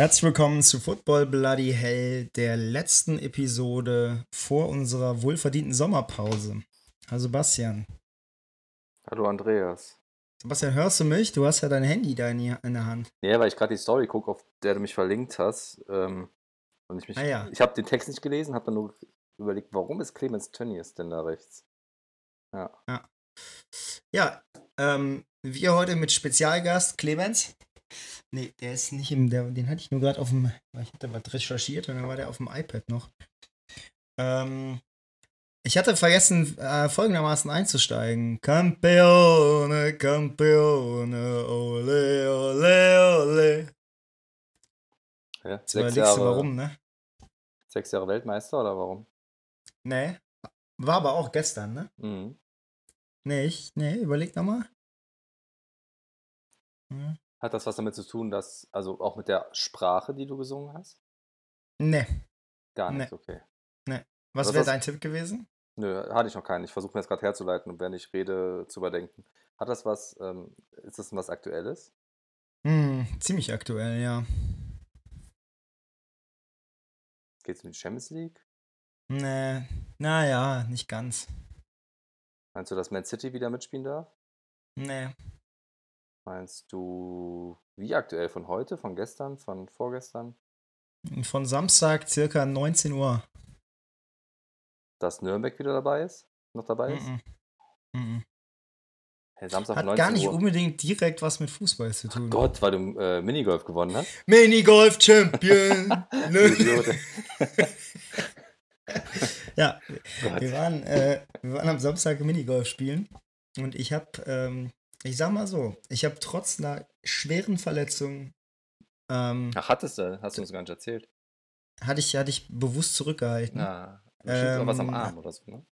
Herzlich willkommen zu Football Bloody Hell, der letzten Episode vor unserer wohlverdienten Sommerpause. Hallo Sebastian. Hallo Andreas. Sebastian, hörst du mich? Du hast ja dein Handy da in, der Hand. Ja, weil ich gerade die Story gucke, auf der du mich verlinkt hast. Ähm, und ich mich, Ah ja. ich habe den Text nicht gelesen, habe dann nur überlegt, warum ist Clemens Tönnies denn da rechts? Ja. Ja, ähm, wir heute mit Spezialgast Clemens. Nee, der ist nicht im, der, den hatte ich nur gerade auf dem, ich hatte was recherchiert und dann war der auf dem iPad noch. Ähm, ich hatte vergessen, äh, folgendermaßen einzusteigen. Campeone, Campeone, ole, ole, ole. ja. Jetzt Sechs, überlegst du Jahre, warum, ne? sechs Jahre Weltmeister oder warum? Nee. War aber auch gestern, ne? Mhm. Nee, ich, nee, überleg nochmal. Hm. Hat das was damit zu tun, dass, also auch mit der Sprache, die du gesungen hast? Nee. Gar Nee. nicht, okay. Was Was wäre dein Tipp gewesen? Nö, hatte ich noch keinen. Ich versuche mir das gerade herzuleiten und während ich rede zu überdenken. Hat das was, ähm, ist das was Aktuelles? Hm, ziemlich aktuell, ja. Geht es um die Champions League? Nee, naja, nicht ganz. Meinst du, dass Man City wieder mitspielen darf? Nee. Meinst du, wie aktuell? Von heute, von gestern, von vorgestern? Von Samstag circa 19 Uhr. Dass Nürnberg wieder dabei ist? Noch dabei ist? Mhm. Mhm. Hey, Samstag Hat 19 gar nicht Uhr. unbedingt direkt was mit Fußball zu tun. Gott, weil du äh, Minigolf gewonnen hast. Minigolf Champion! Ne? Ja, Gott. wir waren, äh, wir waren am Samstag Minigolf spielen und ich habe, ähm, ich sag mal so, ich habe trotz einer schweren Verletzung, ähm, Ach, hattest du? Hast du uns gar nicht erzählt? hatte, ich, hatte ich bewusst zurückgehalten. Na, bestimmt auch was am Ähm, Arm oder so, ne?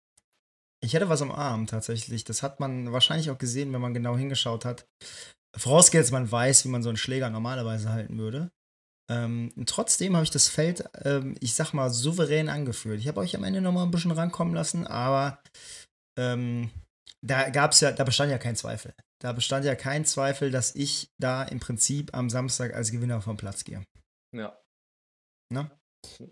Ich hätte was am Arm tatsächlich. Das hat man wahrscheinlich auch gesehen, wenn man genau hingeschaut hat. Vorausgesetzt, man weiß, wie man so einen Schläger normalerweise halten würde. Ähm, trotzdem habe ich das Feld, ähm, ich sag mal, souverän angeführt. Ich habe euch am Ende nochmal ein bisschen rankommen lassen, aber ähm, da gab's ja, da bestand ja kein Zweifel. Da bestand ja kein Zweifel, dass ich da im Prinzip am Samstag als Gewinner vom Platz gehe. Ja. Ne?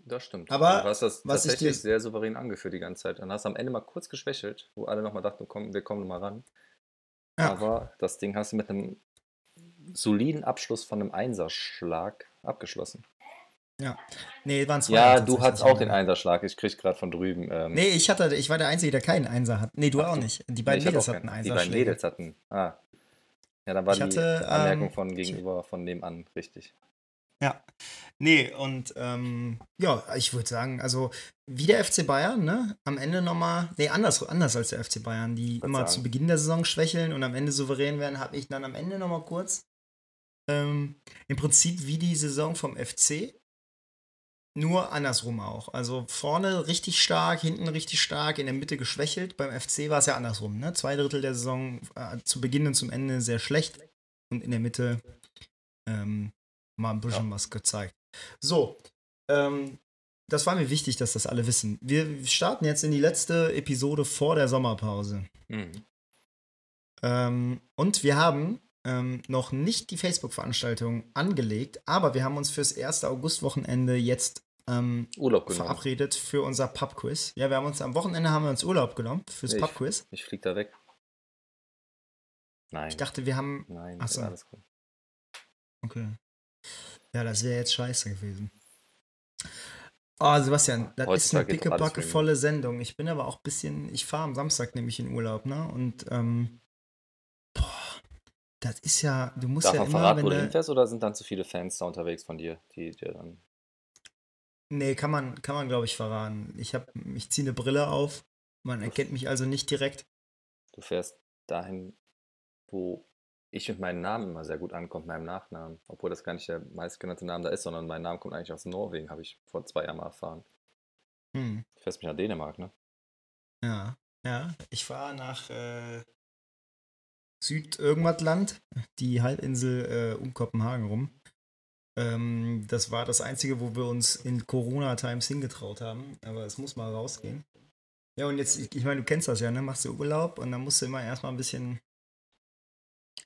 Das stimmt. Aber du hast das was ich tatsächlich dir- sehr souverän angeführt die ganze Zeit. Dann hast du am Ende mal kurz geschwächelt, wo alle nochmal dachten, komm, wir kommen nochmal ran. Ja. Aber das Ding hast du mit einem soliden Abschluss von einem Einserschlag abgeschlossen. Nee, waren zwei. Ja, du hattest auch den Einserschlag. Ich krieg gerade von drüben. Ähm, Nee, ich hatte, ich war der Einzige, der keinen Einser hat. Nee, du Ach auch nicht. Die nee, beiden hatte Mädels hatten keinen. Die Einser. beiden Mädels hatten. Ah. Ja, dann war Ich die hatte, Anmerkung ähm, von gegenüber von nebenan richtig. Ja. Nee, und ähm, ja, ich würde sagen, also wie der FC Bayern, ne? Am Ende nochmal, nee, anders, anders als der FC Bayern, die immer sagen. zu Beginn der Saison schwächeln und am Ende souverän werden, habe ich dann am Ende nochmal kurz ähm, im Prinzip wie die Saison vom FC, nur andersrum auch. Also vorne richtig stark, hinten richtig stark, in der Mitte geschwächelt. Beim FC war es ja andersrum, ne? Zwei Drittel der Saison äh, zu Beginn und zum Ende sehr schlecht und in der Mitte ähm, mal ein bisschen was gezeigt. So, ähm, das war mir wichtig, dass das alle wissen. Wir starten jetzt in die letzte Episode vor der Sommerpause. Mhm. Ähm, und wir haben ähm, noch nicht die Facebook-Veranstaltung angelegt, aber wir haben uns fürs erste Augustwochenende jetzt ähm, Urlaub genommen. verabredet für unser Pub-Quiz. Ja, wir haben uns am Wochenende haben wir uns Urlaub genommen fürs Nee, Pub-Quiz. Ich flieg da weg. Nein. Ich dachte, wir haben. Nein, Ach ist so. alles gut. Okay. Ja, das wäre jetzt scheiße gewesen. Oh, Sebastian, das ist Heutzutage eine geht dicke, backe volle Sendung. Ich bin aber auch ein bisschen, ich fahre am Samstag nämlich in Urlaub, ne? Und, ähm, boah, das ist ja, du musst Darf ja man immer, verraten, wenn wo du du, hinfährst oder sind dann zu viele Fans da unterwegs von dir, die dir dann. Nee, kann man, kann man, glaube ich, verraten. Ich hab, ich ziehe eine Brille auf, man erkennt mich also nicht direkt. Du fährst dahin, wo ich mit meinem Namen immer sehr gut ankomme, meinem Nachnamen. Obwohl das gar nicht der meistgenannte Name da ist, sondern mein Name kommt eigentlich aus Norwegen, habe ich vor zwei Jahren mal erfahren. Hm. Du fährst mich nach Dänemark, ne? Ja, ja. Ich fahre nach äh, Süd-Irgendwas-Land, die Halbinsel äh, um Kopenhagen rum. Ähm, das war das Einzige, wo wir uns in Corona-Times hingetraut haben. Aber es muss mal rausgehen. Ja, und jetzt, ich, ich meine, du kennst das ja, ne? Machst du Urlaub und dann musst du immer erstmal ein bisschen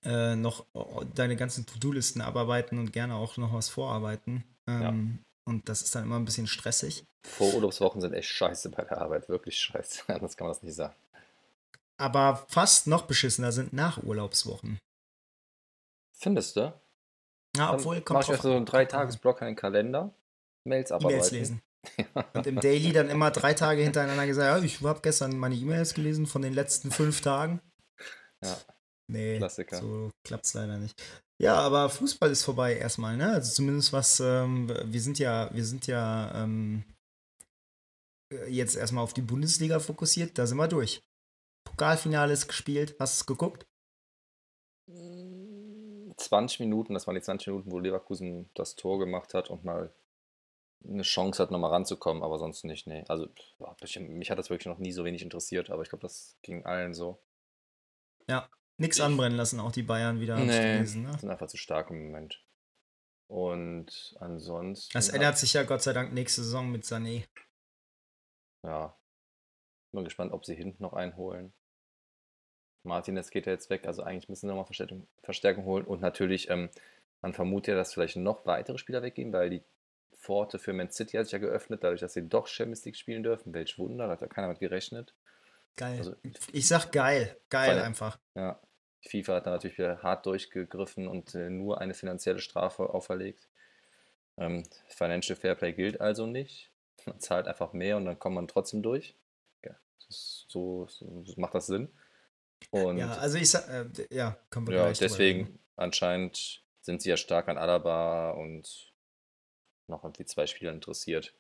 äh, noch deine ganzen To-Do-Listen abarbeiten und gerne auch noch was vorarbeiten. Ähm, Und das ist dann immer ein bisschen stressig. Vorurlaubswochen sind echt scheiße bei der Arbeit, wirklich scheiße. Anders kann man das nicht sagen. Aber fast noch beschissener sind Nachurlaubswochen. Findest du? Ja, Dann obwohl mach kommt ich mir drauf so an. einen Drei-Tages-Block in den Kalender, Mails abarbeiten. E-Mails lesen. Und im Daily dann immer drei Tage hintereinander gesagt, ja, ich habe gestern meine E-Mails gelesen von den letzten fünf Tagen. Ja. Nee, Klassiker. so klappt es leider nicht. Ja, aber Fußball ist vorbei erstmal, ne? Also zumindest was, ähm, wir sind ja, wir sind ja ähm, jetzt erstmal auf die Bundesliga fokussiert, da sind wir durch. Pokalfinale ist gespielt, hast du es geguckt? 20 Minuten, das waren die 20 Minuten, wo Leverkusen das Tor gemacht hat und mal eine Chance hat, nochmal ranzukommen, aber sonst nicht, nee. Also, ich- mich hat das wirklich noch nie so wenig interessiert, aber ich glaube, das ging allen so. Nix Ich- anbrennen lassen, auch die Bayern wieder, Nee, gelesen, ne? sind einfach zu stark im Moment. Und ansonsten. Das ändert sich ja Gott sei Dank nächste Saison mit Sané. Ja. Bin gespannt, ob sie hinten noch einholen. Martinez geht ja jetzt weg, also eigentlich müssen sie nochmal Verstärkung, Verstärkung holen. Und natürlich, ähm, man vermutet ja, dass vielleicht noch weitere Spieler weggehen, weil die Pforte für Man City hat sich ja geöffnet, dadurch, dass sie doch Champions League spielen dürfen. Welch Wunder, da hat ja keiner mit gerechnet. Geil. Also- ich sag geil. Geil Weil- einfach. Ja, FIFA hat da natürlich wieder hart durchgegriffen und äh, nur eine finanzielle Strafe auferlegt. Ähm, Financial Fairplay gilt also nicht. Man zahlt einfach mehr und dann kommt man trotzdem durch. Ja, so, so, so macht das Sinn. Und Ja, also ich sag, äh, ja, kommen wir ja, gleich drüber deswegen anscheinend sind sie ja stark an Alaba und noch irgendwie zwei Spieler interessiert.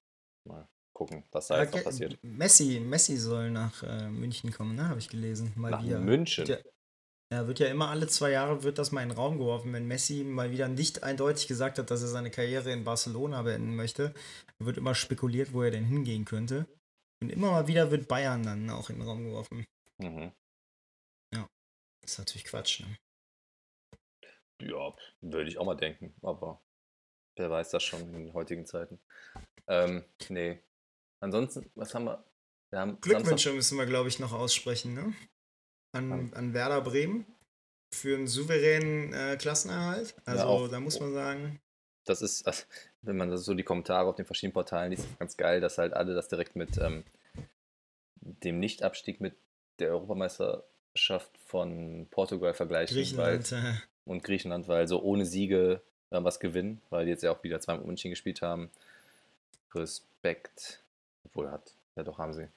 Mal gucken, was da Ja, jetzt noch passiert. Messi, Messi soll nach äh, München kommen, ne? Habe ich gelesen. Mal Nach wieder. München. Wird ja, ja, wird ja immer alle zwei Jahre wird das mal in den Raum geworfen, wenn Messi mal wieder nicht eindeutig gesagt hat, dass er seine Karriere in Barcelona beenden möchte. Wird immer spekuliert, wo er denn hingehen könnte. Und immer mal wieder wird Bayern dann auch in den Raum geworfen. Mhm. Ist natürlich Quatsch, ne? Ja, würde ich auch mal denken, aber wer weiß das schon in heutigen Zeiten. Ähm, nee. Ansonsten, was haben wir? Wir haben Samstag, Glückwünsche müssen wir, glaube ich, noch aussprechen, ne? An, An- Werder Bremen für einen souveränen äh, Klassenerhalt. Also auch- da muss man sagen, das ist, also, wenn man so die Kommentare auf den verschiedenen Portalen liest, ist ganz geil, dass halt alle das direkt mit ähm, dem Nichtabstieg mit der Europameisterschaft von Portugal vergleichen. Griechenland, Weil, und Griechenland, weil so ohne Siege äh, was gewinnen, weil die jetzt ja auch wieder zweimal Unentschieden gespielt haben. Respekt. Obwohl hat, ja doch haben sie.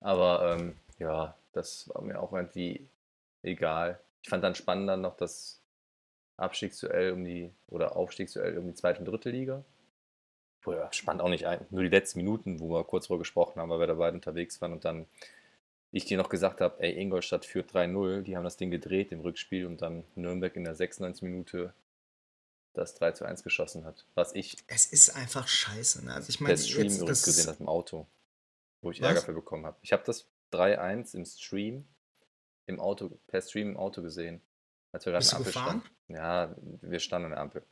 Aber ähm, ja, das war mir auch irgendwie egal. Ich fand dann spannender noch das Abstiegsduell um die, oder Aufstiegsduell um die zweite und dritte Liga. Obwohl, ja, spannend auch nicht ein. Nur die letzten Minuten, wo wir kurz vorher gesprochen haben, weil wir da beide unterwegs waren und dann ich dir noch gesagt habe, ey, Ingolstadt führt 3-0, die haben das Ding gedreht im Rückspiel und dann Nürnberg in der 96 Minute das 3 zu 1 geschossen hat. Was ich es ist einfach scheiße. Ne? Also ich per meine, Stream jetzt, übrigens das, gesehen habe im Auto, wo ich Was? Ärger für bekommen habe. Ich habe das 3-1 im Stream im Auto, per Stream im Auto gesehen. Als wir gerade Bist an der Ampel gefahren? standen. Ja, wir standen an der Ampel.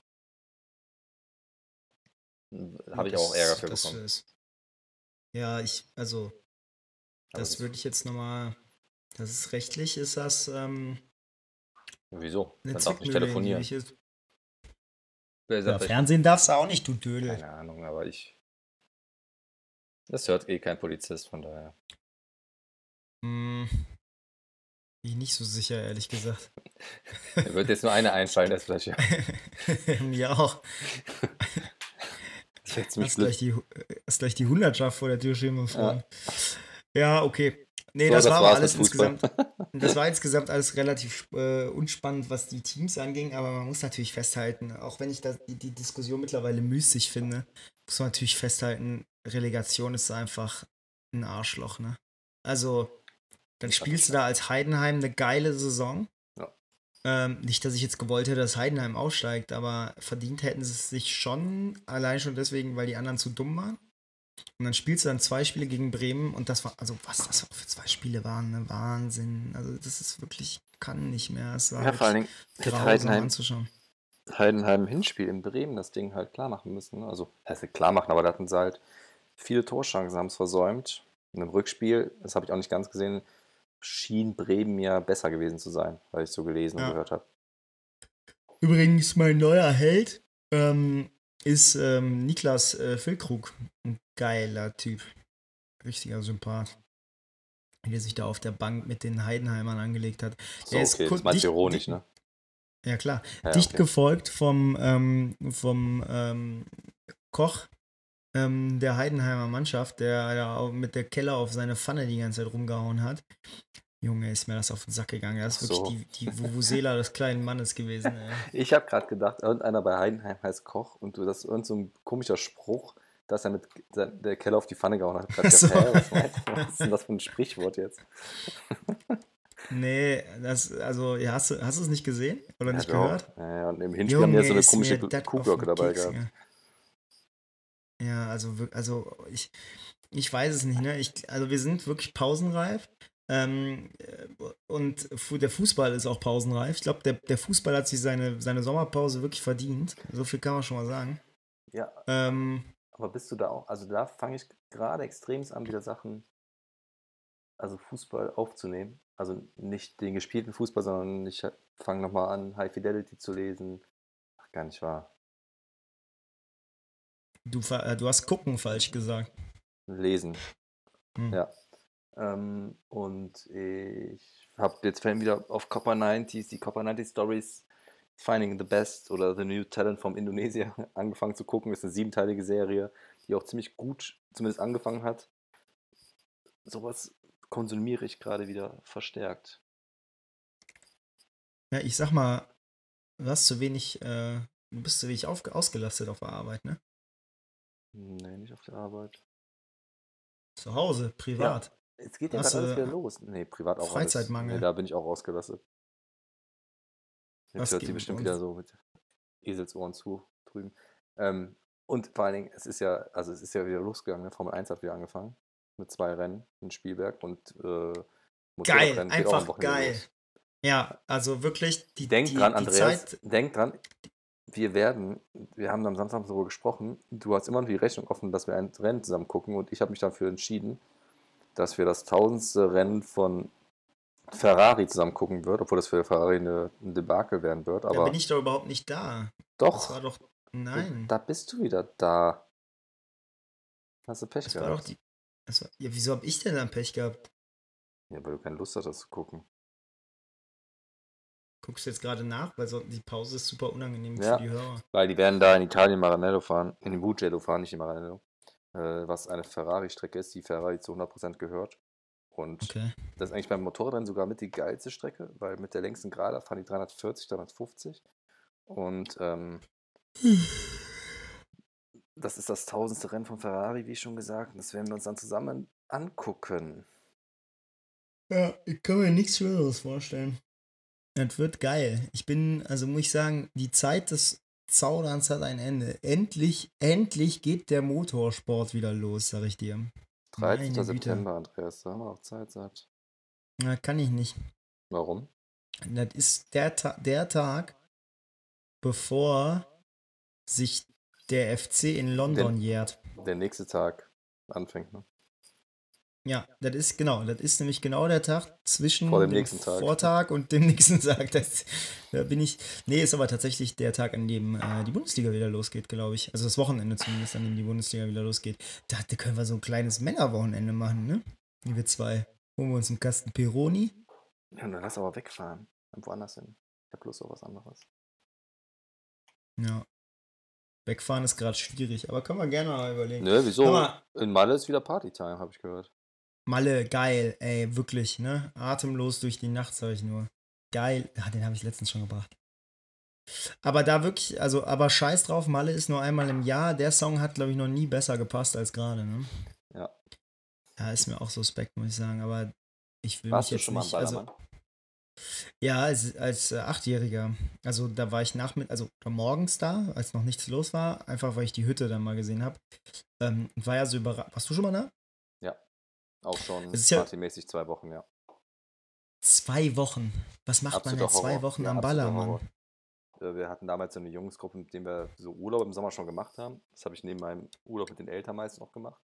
Habe ich das- auch Ärger für bekommen. ist- Ja, ich, also, Das würde ich jetzt nochmal, das ist rechtlich, ist das ähm, Wieso? Man darf nicht telefonieren. Ja, Fernsehen darfst du auch nicht, du Dödel. Keine Ahnung, aber ich. Das hört eh kein Polizist, von daher. Hm, bin ich nicht so sicher, ehrlich gesagt. Mir wird jetzt nur eine einfallen, das vielleicht. Ja. Mir auch. Das Hast gleich, die, hast gleich die Hundertschaft vor der Tür stehen und fragen. Ja, okay. Nee, So, das, war aber alles insgesamt. Das war insgesamt alles relativ äh, unspannend, was die Teams anging, aber man muss natürlich festhalten, auch wenn ich das, die, die Diskussion mittlerweile müßig finde, muss man natürlich festhalten, Relegation ist einfach ein Arschloch, ne? Also, dann spielst du da als Heidenheim eine geile Saison. Ja. Ähm, nicht, dass ich jetzt gewollt hätte, dass Heidenheim aussteigt, aber verdient hätten sie es sich schon, allein schon deswegen, weil die anderen zu dumm waren. Und dann spielst du dann zwei Spiele gegen Bremen und das war, also was das auch für zwei Spiele waren, ne? Wahnsinn. Also das ist wirklich, kann nicht mehr. Es war Ja, vor allen Dingen Heidenheim, anzuschauen. Heidenheim Hinspiel in Bremen das Ding halt klar machen müssen. ne? Also, heißt nicht klar machen, aber da hatten sie halt viele Torchancen, haben es versäumt. Und im Rückspiel, das habe ich auch nicht ganz gesehen, schien Bremen ja besser gewesen zu sein, weil ich so gelesen Ja. und gehört habe. Übrigens, mein neuer Held, ähm, ist ähm, Niklas äh, Füllkrug. Ein geiler Typ. Richtiger Sympath. Wie er sich da auf der Bank mit den Heidenheimern angelegt hat. So, Er ist okay, kurz- das meinst ironisch, ne? Ja, klar. Ja, Dicht okay. gefolgt vom, ähm, vom ähm, Koch ähm, der Heidenheimer Mannschaft, der da mit der Keller auf seine Pfanne die ganze Zeit rumgehauen hat. Junge, ist mir das auf den Sack gegangen. Das ist so. wirklich die, die Vuvuzela des kleinen Mannes gewesen. Ey. Ich habe gerade gedacht, irgendeiner bei Heidenheim heißt Koch und du, das ist irgend so ein komischer Spruch, dass er mit der Keller auf die Pfanne gehauen hat. Ach so. gedacht, hä, was, was ist denn das für ein Sprichwort jetzt? Nee, das, also, ja, hast, du, hast du es nicht gesehen oder nicht Ja, doch. gehört? Ja, und im Hinspiel haben die ja so eine komische Kuhglocke dabei Keks gehabt. Ja, also, wir- also ich, ich weiß es nicht, ne? Ich, also wir sind wirklich pausenreif. Ähm, äh, und der Fußball ist auch pausenreif. Ich glaube, der, der Fußball hat sich seine, seine Sommerpause wirklich verdient. So viel kann man schon mal sagen. Ja, Ähm, aber bist du da auch? Also da fange ich gerade extremst an, wieder Sachen, also Fußball aufzunehmen. Also nicht den gespielten Fußball, sondern ich fange nochmal an, High Fidelity zu lesen. Ach, gar nicht wahr. du, äh, du hast gucken falsch gesagt. Lesen. Hm. Ja. Ähm, und ich habe jetzt vorhin wieder auf Copper 90s, die Copper 90 Stories Finding the Best oder The New Talent from Indonesia angefangen zu gucken. Ist eine siebenteilige Serie, die auch ziemlich gut zumindest angefangen hat. Sowas konsumiere ich gerade wieder verstärkt. Ja, ich sag mal, du hast zu wenig, äh, du bist zu wenig auf, ausgelastet auf der Arbeit, ne? Nee, nicht auf der Arbeit. Zu Hause, privat. Es geht ja gerade alles wieder los. Nee, privat auch. alles. Freizeitmangel? Nee, da bin ich auch ausgelastet. Jetzt Was hört sie bestimmt uns? wieder so mit Eselsohren zu drüben. Ähm, und vor allen Dingen, es ist ja, also es ist ja wieder losgegangen, ne? Formel 1 hat wieder angefangen. Mit zwei Rennen in Spielberg und äh, Geil, einfach geil. los. Ja, also wirklich die, Denk die, dran, die Andreas, Zeit. denk dran, wir werden, wir haben am Samstag darüber gesprochen, du hast immer noch die Rechnung offen, dass wir ein Rennen zusammen gucken und ich habe mich dafür entschieden, dass wir das tausendste Rennen von Ferrari zusammen gucken wird, obwohl das für Ferrari eine, ein Debakel werden wird, Da aber bin ich doch überhaupt nicht da. Das war doch, doch. Nein. da bist du wieder da. Hast du Pech Das war gehabt? doch die. War, ja, wieso hab ich denn dann Pech gehabt? Ja, weil du keine Lust hattest zu gucken. Guckst du jetzt gerade nach, weil so, die Pause ist super unangenehm Ja. für die Hörer. Weil die werden da in Italien Maranello fahren, in den Mugello fahren, nicht in Maranello. Äh, was eine Ferrari-Strecke ist, die Ferrari zu 100% gehört. Und Okay. das ist eigentlich beim Motorradrennen sogar mit die geilste Strecke, weil mit der längsten Gerade fahren die 340, 350. Und ähm, das ist das tausendste Rennen von Ferrari, wie schon gesagt. Und das werden wir uns dann zusammen angucken. Ja, ich kann mir nichts Schöneres vorstellen. Das wird geil. Ich bin, also muss ich sagen, die Zeit des Zauderns hat ein Ende. Endlich, endlich geht der Motorsport wieder los, sag ich dir. 13. Meine Güte. September, Andreas, da haben wir auch Zeit satt. Na, kann ich nicht. Warum? Das ist der, Ta der Tag, bevor sich der FC in London jährt. Der nächste Tag anfängt, ne? Ja, das ist genau, das ist nämlich genau der Tag zwischen Vor dem nächsten Tag. Vortag und dem nächsten Tag. Das, da bin ich. Nee, ist aber tatsächlich der Tag, an dem äh, die Bundesliga wieder losgeht, glaube ich. Also das Wochenende zumindest, an dem die Bundesliga wieder losgeht. Da, da können wir so ein kleines Männerwochenende machen, ne? Wir zwei. Holen wir uns einen Kasten Peroni. Ja, dann lass aber wegfahren. Woanders hin. Ich hab Lust auf was anderes. Ja. Wegfahren ist gerade schwierig, aber können wir gerne mal überlegen. Nö, wieso? In Malle ist wieder Partytime, habe ich gehört. Malle, geil, ey, wirklich, ne? Atemlos durch die Nacht, sag ich nur. Geil. Ah, den habe ich letztens schon gebracht. Aber da wirklich, also, aber scheiß drauf, Malle ist nur einmal im Jahr. Der Song hat, glaube ich, noch nie besser gepasst als gerade, ne? Ja. Ja, ist mir auch suspekt, muss ich sagen, aber ich will Warst du mich jetzt schon mal am nicht, also, Ballermann? ja, als, als äh, Achtjähriger. Also da war ich nachmitt, also morgens da, als noch nichts los war, einfach weil ich die Hütte dann mal gesehen habe. Ähm, war ja so überrascht. Warst du schon mal da? Auch schon ja- partymäßig zwei Wochen, ja. Zwei Wochen. Was macht man Absoluter denn zwei Horror. Wochen Ja, am Ballermann? Horror. Äh, Wir hatten damals so eine Jungsgruppe, mit denen wir so Urlaub im Sommer schon gemacht haben. Das habe ich neben meinem Urlaub mit den Eltern meist noch gemacht.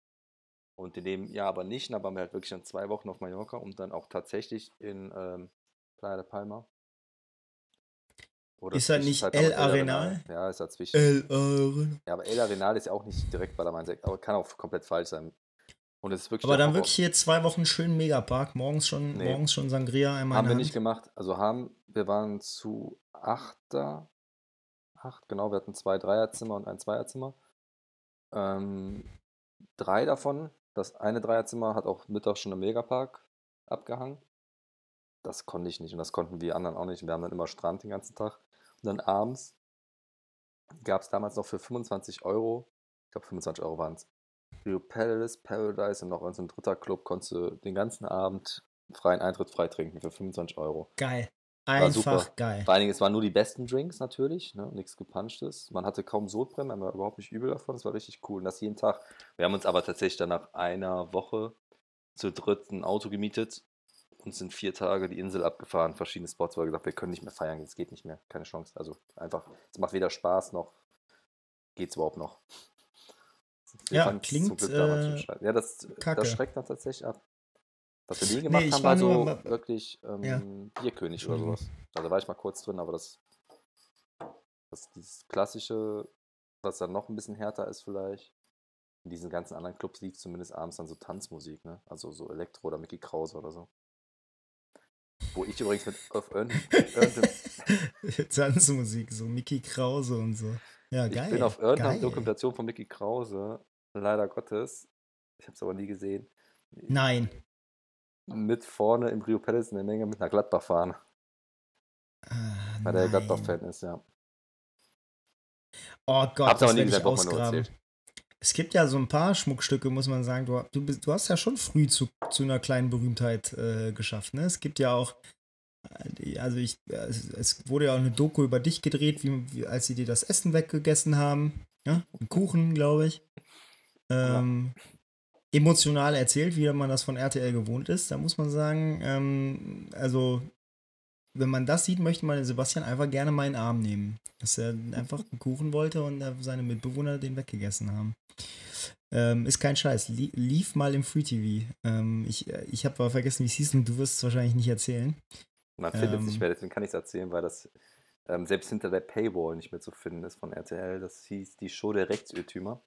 Und in dem Jahr aber nicht. Da waren wir halt wirklich dann zwei Wochen auf Mallorca und dann auch tatsächlich in ähm, Playa de Palma. Oder Ist das nicht zwischenzeit El Arenal? Ja, ist dazwischen. El Arenal. Ja, aber El Arenal ist ja auch nicht direkt 6, aber kann auch komplett falsch sein. Und es ist wirklich Aber dann Horror. wirklich hier zwei Wochen schön Megapark. Morgens schon, Nee. morgens schon Sangria einmal Haben wir der nicht Hand. gemacht. Also haben, wir waren zu achter, acht, genau, wir hatten zwei Dreierzimmer und ein Zweierzimmer. Ähm, drei davon, das eine Dreierzimmer hat auch mittags schon im Megapark abgehangen. Das konnte ich nicht und das konnten wir anderen auch nicht. Wir haben dann immer Strand den ganzen Tag. Und dann abends gab es damals noch für 25 Euro, ich glaube 25 Euro waren es, Rio Palace, Paradise und noch irgendein dritter Club, konntest du den ganzen Abend freien Eintritt frei trinken für 25 Euro. Geil. Einfach geil. Vor allen Dingen, es waren nur die besten Drinks natürlich, ne? nichts gepunchtes. Man hatte kaum Sodbrennen, man war überhaupt nicht übel davon, das war richtig cool. Und das jeden Tag. Wir haben uns aber tatsächlich dann nach einer Woche zu dritt ein Auto gemietet und sind vier Tage die Insel abgefahren, verschiedene Spots, weil wir gesagt wir können nicht mehr feiern, es geht nicht mehr, keine Chance. Also einfach, es macht weder Spaß noch geht es überhaupt noch. Wir Ja, klingt, schon äh. Ja, das, kacke. das schreckt dann tatsächlich ab. Was wir nie gemacht ich haben, war so mal- wirklich ähm, Ja. Bierkönig oder sowas. Also da war ich mal kurz drin, aber das, das dieses klassische, was dann noch ein bisschen härter ist vielleicht. In diesen ganzen anderen Clubs lief zumindest abends dann so Tanzmusik, ne? Also so Elektro oder Mickey Krause oder so. Wo ich übrigens mit auf Tanzmusik, so Mickey Krause und so. Ja, Ich geil. bin auf irgendeiner. Dokumentation von Mickey Krause, leider Gottes, ich habe es aber nie gesehen, Nein. mit vorne im Rio Palace in der Menge mit einer Gladbach-Fahne, Ah, weil der. Gladbach-Fan ist, ja. Oh Gott, Hab's das werde ich ausgraben. Es gibt ja so ein paar Schmuckstücke, muss man sagen. Du, du, bist, du hast ja schon früh zu, zu einer kleinen Berühmtheit äh, geschafft. Ne? Es gibt ja auch, also ich, es, wurde ja auch eine Doku über dich gedreht, wie, wie, als sie dir das Essen weggegessen haben. Ja? Einen Kuchen, glaube ich. Ähm, emotional erzählt, wie man das von RTL gewohnt ist. Da muss man sagen, ähm, also wenn man das sieht, möchte man Sebastian einfach gerne mal in den Arm nehmen. Dass er einfach einen Kuchen wollte und seine Mitbewohner den weggegessen haben. Ähm, ist kein Scheiß. Lie lief mal im Free TV. Ähm, ich ich habe aber vergessen, wie es hieß und du wirst es wahrscheinlich nicht erzählen. Man findet es Ähm. nicht mehr, deswegen kann ich es erzählen, weil das ähm, selbst hinter der Paywall nicht mehr zu finden ist von RTL. Das hieß die Show der Rechtsirrtümer.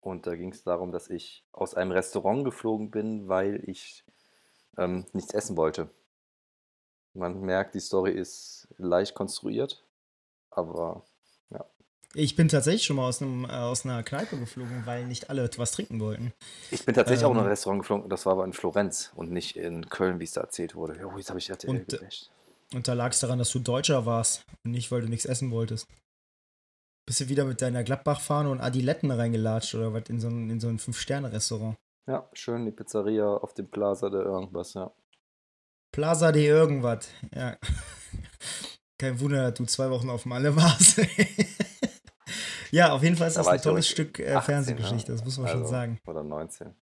Und da ging es darum, dass ich aus einem Restaurant geflogen bin, weil ich ähm, nichts essen wollte. Man merkt, die Story ist leicht konstruiert, aber Ich bin tatsächlich schon mal aus, einem, äh, aus einer Kneipe geflogen, weil nicht alle was trinken wollten. ich bin tatsächlich auch in ein Ähm. Restaurant geflogen, das war aber in Florenz und nicht in Köln, wie es da erzählt wurde. Jo, jetzt habe ich RTL Und, gebasht. Und da lag es daran, dass du Deutscher warst und nicht, weil du nichts essen wolltest. Bist du wieder mit deiner Gladbach-Fahne und Adiletten reingelatscht oder was in so ein, in so ein Fünf-Sterne-Restaurant? Ja, schön die Pizzeria auf dem Plaza der irgendwas, ja. Plaza de irgendwas. Ja. Kein Wunder, dass du zwei Wochen auf Malle warst. ja, auf jeden Fall ist Da das ein tolles Stück äh, 18, Fernsehgeschichte, ne? das muss man schon Also, sagen. Oder 19.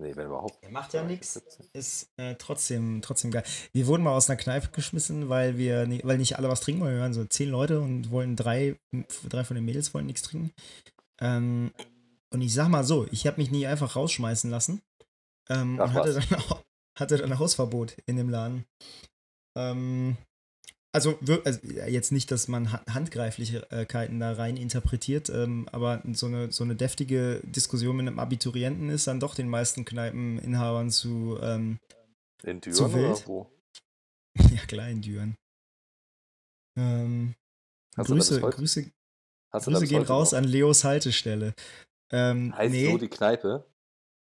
Nee, wenn überhaupt. Er macht ja nichts. 17. Ist äh, trotzdem, trotzdem geil. Wir wurden mal aus einer Kneipe geschmissen, weil wir ni- weil nicht alle was trinken wollen. Wir waren so zehn Leute und wollen drei, drei von den Mädels wollen nichts trinken. Ähm, und ich sag mal so, ich habe mich nie einfach rausschmeißen lassen. Ähm, Ach und hatte was. dann, auch, hatte dann Hausverbot in dem Laden. Ähm, also, also jetzt nicht, dass man Ha- Handgreiflichkeiten da rein interpretiert, ähm, aber so eine, so eine deftige Diskussion mit einem Abiturienten ist dann doch den meisten Kneipeninhabern zu, ähm, In Zu Düren oder wild? wo? ja, Kleindüren. Ähm, Hast du das Grüße? Grüße, Grüße gehen raus noch? an Leos Haltestelle. Ähm, Heißt nee, so die Kneipe?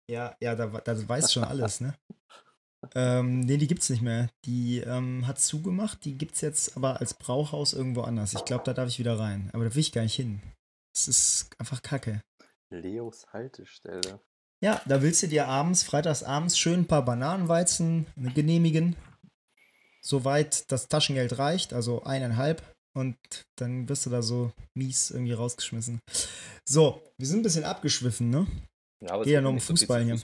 ja, ja, da, da weiß schon alles, ne? ähm, nee, die gibt's nicht mehr. Die ähm, hat zugemacht, die gibt's jetzt aber als Brauhaus irgendwo anders. Ich glaube, da darf ich wieder rein. Aber da will ich gar nicht hin. Es ist einfach kacke. Leos Haltestelle. Ja, da willst du dir abends, freitags abends, schön ein paar Bananenweizen genehmigen. Soweit das Taschengeld reicht, also eineinhalb. Und dann wirst du da so mies irgendwie rausgeschmissen. So, wir sind ein bisschen abgeschwiffen, ne? Ja, aber Geht ja nur um nicht so Fußball hier.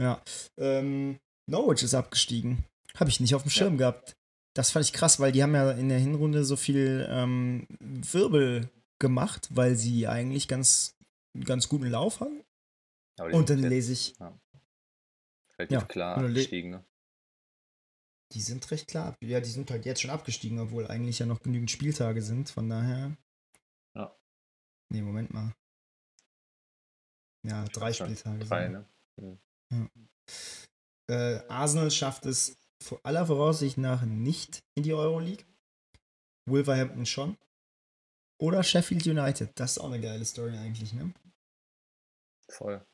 Ja. Ähm, Norwich ist abgestiegen. Habe ich nicht auf dem Schirm gehabt. Das fand ich krass, weil die haben ja in der Hinrunde so viel ähm, Wirbel gemacht, weil sie eigentlich ganz, ganz guten Lauf haben. Und dann lese ich, Relativ Ja, klar abgestiegen. Ne? Die sind recht klar. Ja, die sind halt jetzt schon abgestiegen, obwohl eigentlich ja noch genügend Spieltage sind. Von daher. Ja. Nee, Moment mal. Ja, drei Spieltage. Drei, sind. Ne? äh, Arsenal schafft es vor aller Voraussicht nach nicht in die Euroleague. Wolverhampton schon. Oder Sheffield United. Das ist auch eine geile Story eigentlich, ne? Voll.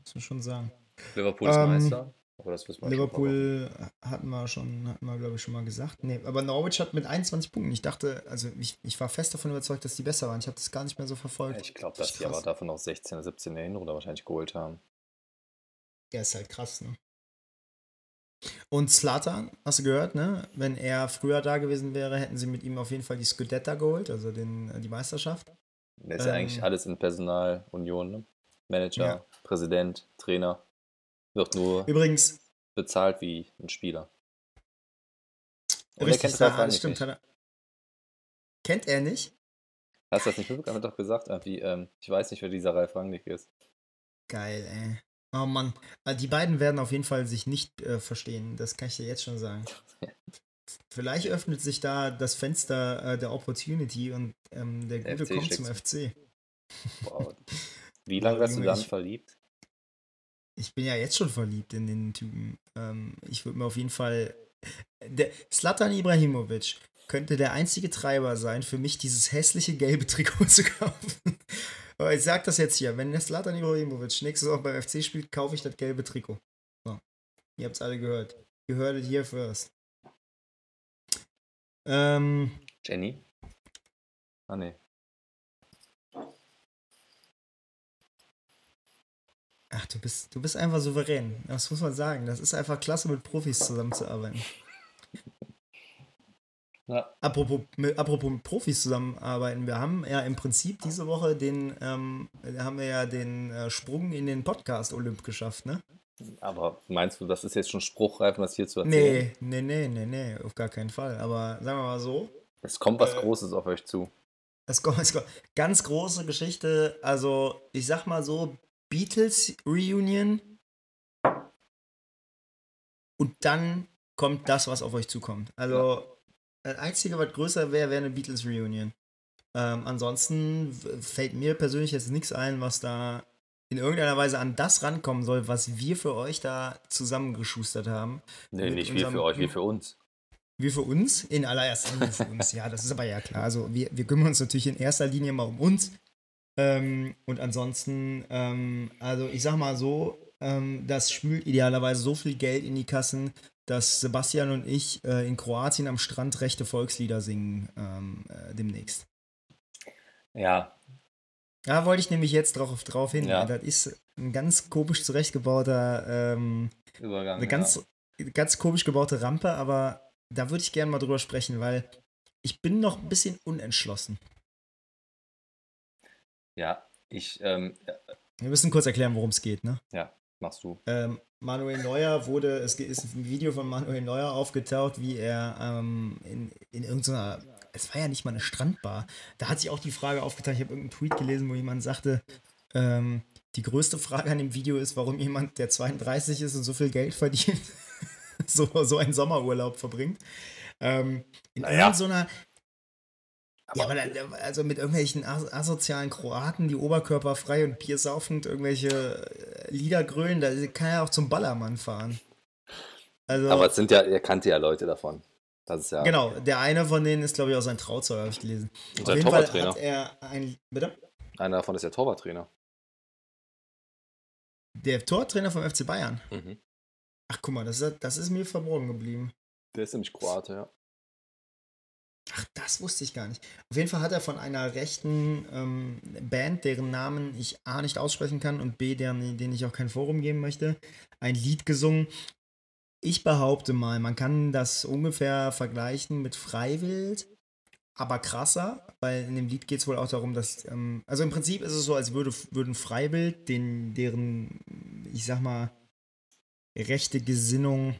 Muss man schon sagen. Liverpool ist Ähm, Meister. Aber das wissen wir Liverpool hatten wir schon, hatten wir, glaube ich, schon mal gesagt. Nee, aber Norwich hat mit 21 Punkten. Ich dachte, also ich, ich war fest davon überzeugt, dass die besser waren. Ich habe das gar nicht mehr so verfolgt. Wochen. Ich glaube, dass die aber davon noch 16, 17 in der Hinrunde wahrscheinlich geholt haben. Ja, ist halt krass, ne? Und Slatan, hast du gehört, ne? Wenn er früher da gewesen wäre, hätten sie mit ihm auf jeden Fall die Scudetta geholt, also den, äh, die Meisterschaft. Der ist ja Ähm, eigentlich alles in Personalunion, ne? Manager, Ja. Präsident, Trainer. Wird nur Übrigens, bezahlt wie ein Spieler. Und er richtig, kennt da- Rangnick stimmt, nicht. kennt er nicht? Hast du das nicht mitbekommen? Er hat doch gesagt, irgendwie, ähm, ich weiß nicht, wer dieser Ralf Rangnick ist. Geil, ey. Oh Mann, Also die beiden werden auf jeden Fall sich nicht äh, verstehen, das kann ich dir jetzt schon sagen. Vielleicht öffnet sich da das Fenster äh, der Opportunity und ähm, der Gute FC kommt zum. FC. Wow. Wie lange wärst du Junge, dann ich- verliebt? Ich bin ja jetzt schon verliebt in den Typen. Ähm, ich würde mir auf jeden Fall. Der Slatan Ibrahimovic könnte der einzige Treiber sein, für mich dieses hässliche gelbe Trikot zu kaufen. Aber ich sag das jetzt hier: Wenn Slatan Ibrahimovic nächstes Saison beim FC spielt, kaufe ich das gelbe Trikot. So. Ihr habt's alle gehört. You heard it here first. Ähm, Jenny? Ah, nee. ach, du bist, du bist einfach souverän. Das muss man sagen. Das ist einfach klasse, mit Profis zusammenzuarbeiten. Ja. Apropos mit, apropos mit Profis zusammenarbeiten, wir haben ja im Prinzip diese Woche den, ähm, haben wir ja den äh, Sprung in den Podcast Olymp geschafft, ne? Aber meinst du, das ist jetzt schon spruchreif, was hier zu erzählen? Nee, nee, nee, nee, nee, auf gar keinen Fall. Aber sagen wir mal so, Es kommt was Äh, Großes auf euch zu. es kommt, es kommt ganz große Geschichte. Also, ich sag mal so, Beatles Reunion und dann kommt das, was auf euch zukommt. Also, das Einzige, was größer wäre, wäre eine Beatles Reunion. Ähm, ansonsten fällt mir persönlich jetzt nichts ein, was da in irgendeiner Weise an das rankommen soll, was wir für euch da zusammengeschustert haben. Nee, mit nicht wir für euch, wir für uns. Wir für uns, in allererster Linie für uns, ja, das ist aber ja klar. Also wir, wir kümmern uns natürlich in erster Linie mal um uns. Ähm, und ansonsten, ähm, also ich sag mal so, ähm, das spült idealerweise so viel Geld in die Kassen, dass Sebastian und ich äh, in Kroatien am Strand rechte Volkslieder singen ähm, äh, demnächst. Ja, Da wollte ich nämlich jetzt drauf, drauf hin. Ja. Das ist ein ganz komisch zurechtgebauter, ähm, Übergang. eine ganz, ganz komisch gebaute Rampe, aber da würde ich gerne mal drüber sprechen, weil ich bin noch ein bisschen unentschlossen. ja. ja, ich, ähm, ja, Wir müssen kurz erklären, worum es geht, ne? machst du. Ähm, Manuel Neuer wurde, es ist ein Video von Manuel Neuer aufgetaucht, wie er ähm, in, in irgendeiner, es war ja nicht mal eine Strandbar, da hat sich auch die Frage aufgetaucht, ich habe irgendeinen Tweet gelesen, wo jemand sagte, ähm, die größte Frage an dem Video ist, warum jemand, der 32 ist und so viel Geld verdient, so, so einen Sommerurlaub verbringt. Ähm, in Naja. so einer ja, aber dann, also mit irgendwelchen as asozialen Kroaten, die oberkörperfrei und biersaufend irgendwelche äh, Lieder grölen, da kann er auch zum Ballermann fahren. Also, Aber es sind ja, er kannte ja Leute davon. Das ist ja. genau, der eine von denen ist, glaube ich, auch sein Trauzeuge, habe ich gelesen. Und sein Fall Torwarttrainer. hat er ein, bitte? Einer davon ist ja Torwarttrainer. Der Tortrainer vom FC Bayern. Mhm. Ach, guck mal, das ist, das ist mir verborgen geblieben. Der ist nämlich Kroate, ja. Ach, das wusste ich gar nicht. Auf jeden Fall hat er von einer rechten ähm, Band, deren Namen ich A nicht aussprechen kann und B, deren, denen ich auch kein Forum geben möchte, ein Lied gesungen. Ich behaupte mal, man kann das ungefähr vergleichen mit Freiwild, aber krasser, weil in dem Lied geht es wohl auch darum, dass, ähm, also im Prinzip ist es so, als würde, würden Freiwild, den, deren, ich sag mal, rechte Gesinnung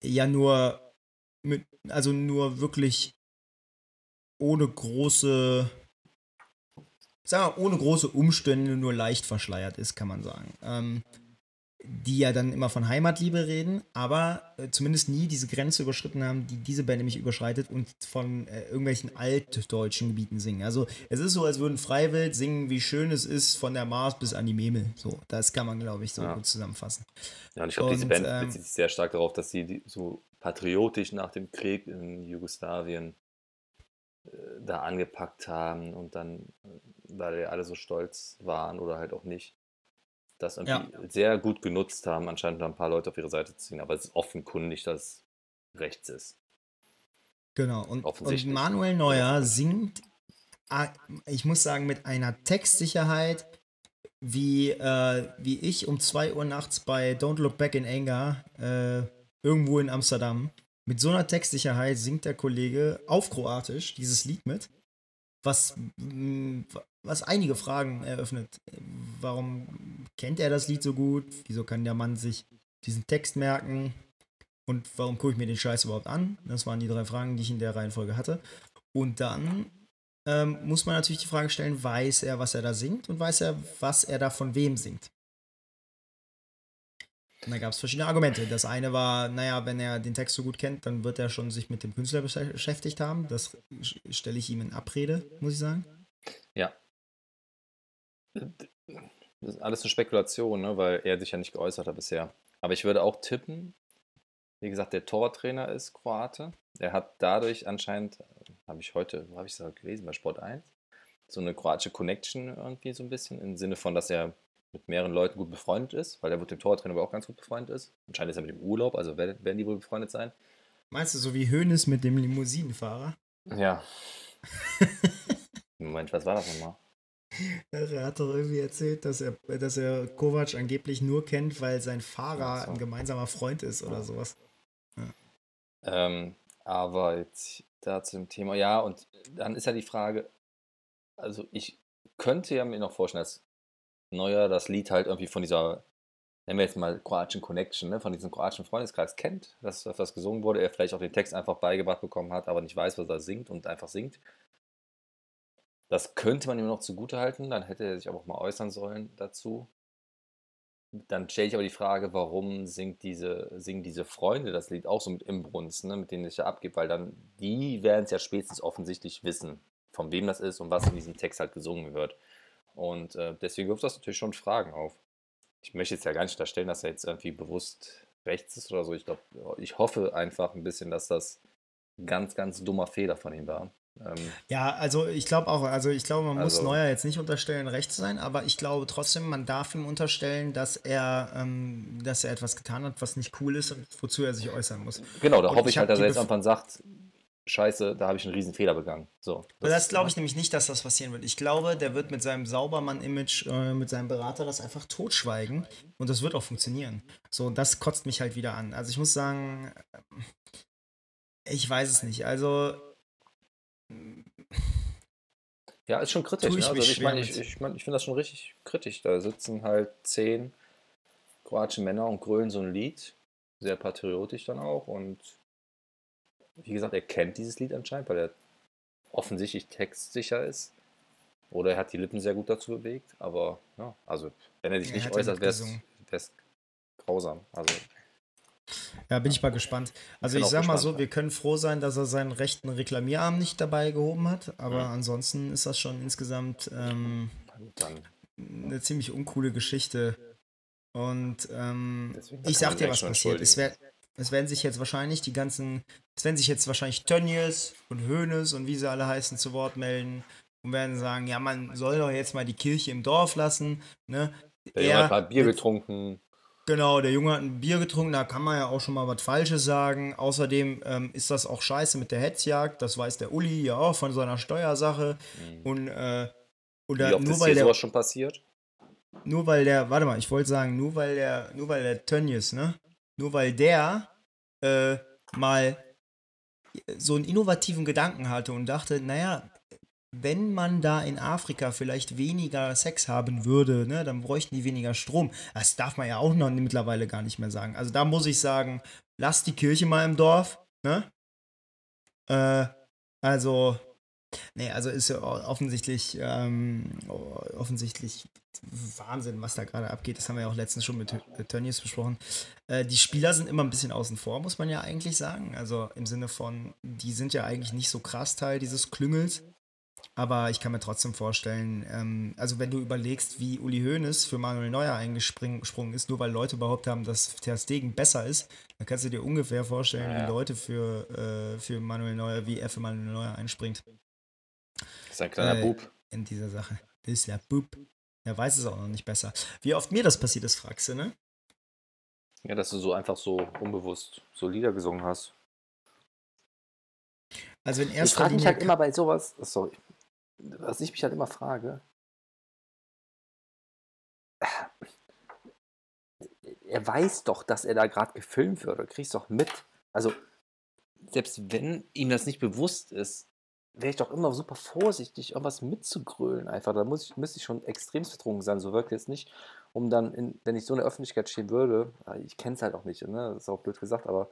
ja nur mit, also nur wirklich ohne große, sagen wir, ohne große Umstände nur leicht verschleiert ist, kann man sagen. Ähm, die ja dann immer von Heimatliebe reden, aber äh, zumindest nie diese Grenze überschritten haben, die diese Band nämlich überschreitet und von äh, irgendwelchen altdeutschen Gebieten singen. Also es ist so, als würden Freiwild singen, wie schön es ist von der Mars bis an die Memel. So, das kann man, glaube ich, so Ja. gut zusammenfassen. Ja, und ich glaube, diese Band ähm, bezieht sich sehr stark darauf, dass sie die, so patriotisch nach dem Krieg in Jugoslawien äh, da angepackt haben und dann, äh, weil ja alle so stolz waren oder halt auch nicht, das irgendwie sehr gut genutzt haben, anscheinend ein paar Leute auf ihre Seite zu ziehen. Aber es ist offenkundig, dass es rechts ist. Genau. Und, und. Manuel Neuer singt, ich muss sagen, mit einer Textsicherheit, wie, äh, wie ich um 2 Uhr nachts bei Don't Look Back in Anger äh, irgendwo in Amsterdam. Mit so einer Textsicherheit singt der Kollege auf Kroatisch dieses Lied mit, was, mm, was einige Fragen eröffnet. Warum kennt er das Lied so gut? Wieso kann der Mann sich diesen Text merken? Und warum gucke ich mir den Scheiß überhaupt an? Das waren die drei Fragen, die ich in der Reihenfolge hatte. Und dann ähm, muss man natürlich die Frage stellen, weiß er, was er da singt und weiß er, was er da von wem singt? Und da gab es verschiedene Argumente. Das eine war, naja, wenn er den Text so gut kennt, dann wird er schon sich mit dem Künstler besch- beschäftigt haben. Das stelle ich ihm in Abrede, muss ich sagen. Ja. Das ist alles eine Spekulation, ne? weil er sich ja nicht geäußert hat bisher. Aber ich würde auch tippen, wie gesagt, der Torwarttrainer ist Kroate. Er hat dadurch anscheinend, habe ich heute, wo habe ich das gelesen, bei Sport 1, so eine kroatische Connection irgendwie so ein bisschen, im Sinne von, dass er mit mehreren Leuten gut befreundet ist, weil er mit dem Torwarttrainer aber auch ganz gut befreundet ist. Anscheinend ist er mit dem Urlaub, also werden werden die wohl befreundet sein. Meinst du, so wie Hoeneß mit dem Limousinenfahrer? Ja. Moment, was war das nochmal? Er hat doch irgendwie erzählt, dass er, dass er Kovac angeblich nur kennt, weil sein Fahrer so. ein gemeinsamer Freund ist oder sowas. Ähm, aber jetzt da zu dem Thema, ja, und dann ist ja die Frage, also ich könnte ja mir noch vorstellen, dass Neuer das Lied halt irgendwie von dieser, nennen wir jetzt mal kroatischen Connection, ne, von diesem kroatischen Freundeskreis kennt, dass das gesungen wurde, er vielleicht auch den Text einfach beigebracht bekommen hat, aber nicht weiß, was er singt und einfach singt. Das könnte man ihm noch zugute halten, dann hätte er sich aber auch mal äußern sollen dazu. Dann stelle ich aber die Frage, warum singt diese, singen diese Freunde das Lied auch so mit Imbrunst, ne, mit denen es ja abgibt, weil dann die werden es ja spätestens offensichtlich wissen, von wem das ist und was in diesem Text halt gesungen wird. Und äh, deswegen wirft das natürlich schon Fragen auf. Ich möchte jetzt ja gar nicht unterstellen, dass er jetzt irgendwie bewusst rechts ist oder so. Ich glaube, ich hoffe einfach ein bisschen, dass das ein ganz, ganz dummer Fehler von ihm war. Ähm, Ja, also ich glaube auch, also ich glaube, man muss Also- Neuer jetzt nicht unterstellen, rechts zu sein, aber ich glaube trotzdem, man darf ihm unterstellen, dass er, ähm, dass er etwas getan hat, was nicht cool ist und wozu er sich äußern muss. genau, da Und hoffe ich ich halt, dass er jetzt irgendwann sagt, scheiße, da habe ich einen riesen Fehler begangen. So, Das, glaube ich nämlich nicht, dass das passieren wird. Ich glaube, der wird mit seinem Saubermann-Image, äh, mit seinem Berater das einfach totschweigen und das wird auch funktionieren. So, und das kotzt mich halt wieder an. Also ich muss sagen, ich weiß es nicht. Also Ja, ist schon kritisch. Ich ne? Also ich meine, ich, ich, mein, ich finde das schon richtig kritisch. Da sitzen halt zehn kroatische Männer und grölen so ein Lied. Sehr patriotisch dann auch. Und wie gesagt, er kennt dieses Lied anscheinend, weil er offensichtlich textsicher ist. Oder er hat die Lippen sehr gut dazu bewegt. Aber ja, also wenn er sich Er nicht ja äußert, wäre es grausam. Also Ja, bin ich mal gespannt. Also ich auch sag mal so, ja. wir können froh sein, dass er seinen rechten Reklamierarm nicht dabei gehoben hat, aber Ja. ansonsten ist das schon insgesamt ähm, eine ziemlich uncoole Geschichte. Und ähm, ich sag dir, was passiert. Es, entschuldigen. Es werden sich jetzt wahrscheinlich die ganzen, es werden sich jetzt wahrscheinlich Tönnies und Hönes und wie sie alle heißen zu Wort melden und werden sagen, ja, man soll doch jetzt mal die Kirche im Dorf lassen. Ne? der Junge Er hat mal Bier getrunken. Genau, der Junge hat ein Bier getrunken, da kann man ja auch schon mal was Falsches sagen. Außerdem ähm, ist das auch scheiße mit der Hetzjagd, das weiß der Uli ja auch von seiner Steuersache. Und äh, Wie oder oft nur ist weil hier der sowas schon passiert? nur weil der, warte mal, ich wollte sagen, nur weil der, nur weil der Tönnies, ne? Nur weil der äh, mal so einen innovativen Gedanken hatte und dachte, naja, wenn man da in Afrika vielleicht weniger Sex haben würde, ne, dann bräuchten die weniger Strom. Das darf man ja auch noch mittlerweile gar nicht mehr sagen. Also da muss ich sagen, lass die Kirche mal im Dorf, ne? Äh, also, Nee, also ist ja offensichtlich, ähm, offensichtlich Wahnsinn, was da gerade abgeht. Das haben wir ja auch letztens schon mit Tönnies besprochen. Äh, die Spieler sind immer ein bisschen außen vor, muss man ja eigentlich sagen. Also im Sinne von, die sind ja eigentlich nicht so krass Teil dieses Klüngels. Aber ich kann mir trotzdem vorstellen, ähm, also wenn du überlegst, wie Uli Hoeneß für Manuel Neuer eingesprungen ist, nur weil Leute behauptet haben, dass Ter Stegen besser ist, dann kannst du dir ungefähr vorstellen, ja. wie Leute für, äh, für Manuel Neuer, wie er für Manuel Neuer einspringt. Das ist ein kleiner äh, Bub. In dieser Sache. Das ist der Bub. Er weiß es auch noch nicht besser. Wie oft mir das passiert ist, fragst du, ne? Ja, dass du so einfach so unbewusst so Lieder gesungen hast. Also in erster ich frage mich halt immer bei sowas, sorry, was ich mich halt immer frage, er weiß doch, dass er da gerade gefilmt wird, kriegst doch mit. Also, selbst wenn ihm das nicht bewusst ist, wäre ich doch immer super vorsichtig, irgendwas mitzugrölen einfach. Da muss ich, müsste ich schon extrem vertrunken sein, so wirkt es nicht, um dann, in, wenn ich so in der Öffentlichkeit stehen würde, ich kenne es halt auch nicht, ne? das ist auch blöd gesagt, aber